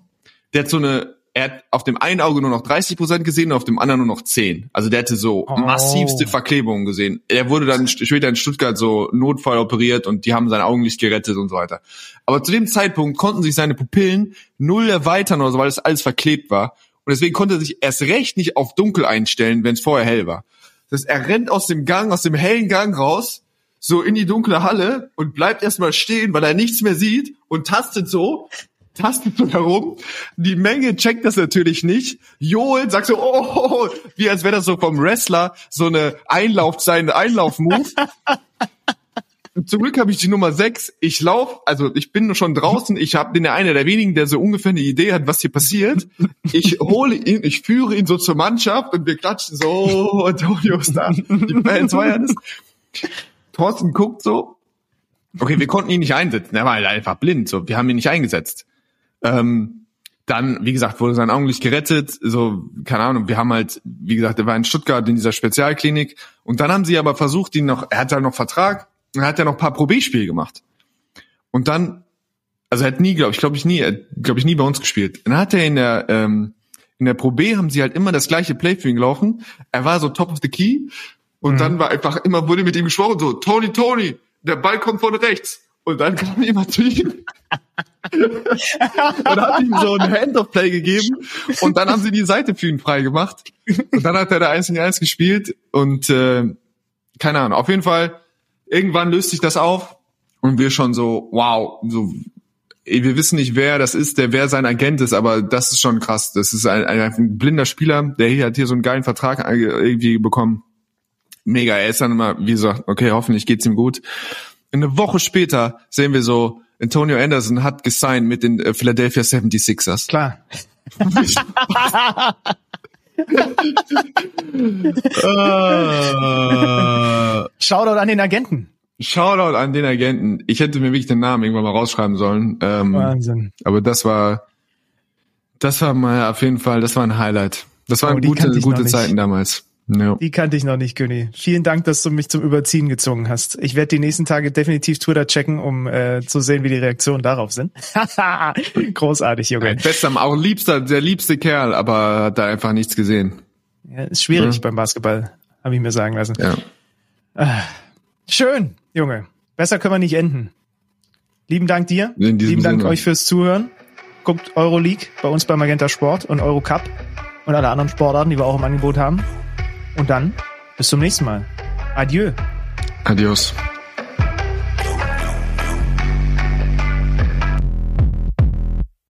der hat so eine, er hat auf dem einen Auge nur noch 30 Prozent gesehen und auf dem anderen nur noch 10. Also der hatte so Oh. massivste Verklebungen gesehen. Er wurde dann später in Stuttgart so Notfall operiert und die haben sein Augenlicht gerettet und so weiter. Aber zu dem Zeitpunkt konnten sich seine Pupillen null erweitern oder so, weil es alles verklebt war. Und deswegen konnte er sich erst recht nicht auf dunkel einstellen, wenn es vorher hell war. Das heißt, er rennt aus dem Gang, aus dem hellen Gang raus, so in die dunkle Halle und bleibt erstmal stehen, weil er nichts mehr sieht und tastet so, tastet so herum. Die Menge checkt das natürlich nicht. Joel sagt so, oh, oh, oh wie als wäre das so vom Wrestler so eine Einlauf, sein Einlauf-Move. Zum Glück habe ich die Nummer 6. Ich lauf, also ich bin schon draußen. Ich hab, bin der einer der wenigen, der so ungefähr eine Idee hat, was hier passiert. Ich hole ihn, ich führe ihn so zur Mannschaft und wir klatschen so, Antonio ist da. Die Fans feiern es. Thorsten guckt so. Okay, wir konnten ihn nicht einsetzen. Er war halt einfach blind. So, wir haben ihn nicht eingesetzt. Ähm, dann, wie gesagt, wurde sein Augenlicht gerettet. So, keine Ahnung, wir haben halt, wie gesagt, er war in Stuttgart in dieser Spezialklinik. Und dann haben sie aber versucht, ihn noch, er hat halt noch Vertrag, er hat ja noch ein paar Pro B-Spiele gemacht. Und dann, also er hat nie, glaube ich, glaube ich nie, glaube ich nie bei uns gespielt. Dann hat er in der, ähm, in der Pro B haben sie halt immer das gleiche Play für ihn gelaufen. Er war so top of the key. Und mhm. dann war einfach immer, wurde mit ihm gesprochen, so, Tony, Tony, der Ball kommt von rechts. Und dann kam jemand zu ihm und hat ihm so ein Hand-of-Play gegeben und dann haben sie die Seite für ihn frei gemacht und dann hat er da 1 gegen 1 gespielt und äh, keine Ahnung, auf jeden Fall irgendwann löst sich das auf und wir schon so, wow, so wir wissen nicht, wer das ist, der wer sein Agent ist, aber das ist schon krass. Das ist ein, ein, ein blinder Spieler, der hier hat hier so einen geilen Vertrag irgendwie bekommen. Mega, er ist dann immer, wie gesagt, okay, hoffentlich geht's ihm gut. Eine Woche später sehen wir so, Antonio Anderson hat gesigned mit den äh, Philadelphia 76ers. Klar. Shoutout an den Agenten. Shoutout an den Agenten. Ich hätte mir wirklich den Namen irgendwann mal rausschreiben sollen. Ähm, Wahnsinn. Aber das war, das war mal auf jeden Fall, das war ein Highlight. Das waren oh, gute, gute Zeiten damals. Ja. Die kannte ich noch nicht, Günni. Vielen Dank, dass du mich zum Überziehen gezogen hast. Ich werde die nächsten Tage definitiv Twitter checken, um äh, zu sehen, wie die Reaktionen darauf sind. Großartig, Junge. Ein bester, auch liebster, der liebste Kerl, aber hat da einfach nichts gesehen. Ja, ist schwierig ja. beim Basketball, habe ich mir sagen lassen. Ja. Ah, schön, Junge. Besser können wir nicht enden. Lieben Dank dir. Lieben Sinne. Dank euch fürs Zuhören. Guckt Euroleague bei uns bei Magenta Sport und Eurocup und alle anderen Sportarten, die wir auch im Angebot haben. Und dann bis zum nächsten Mal. Adieu. Adios.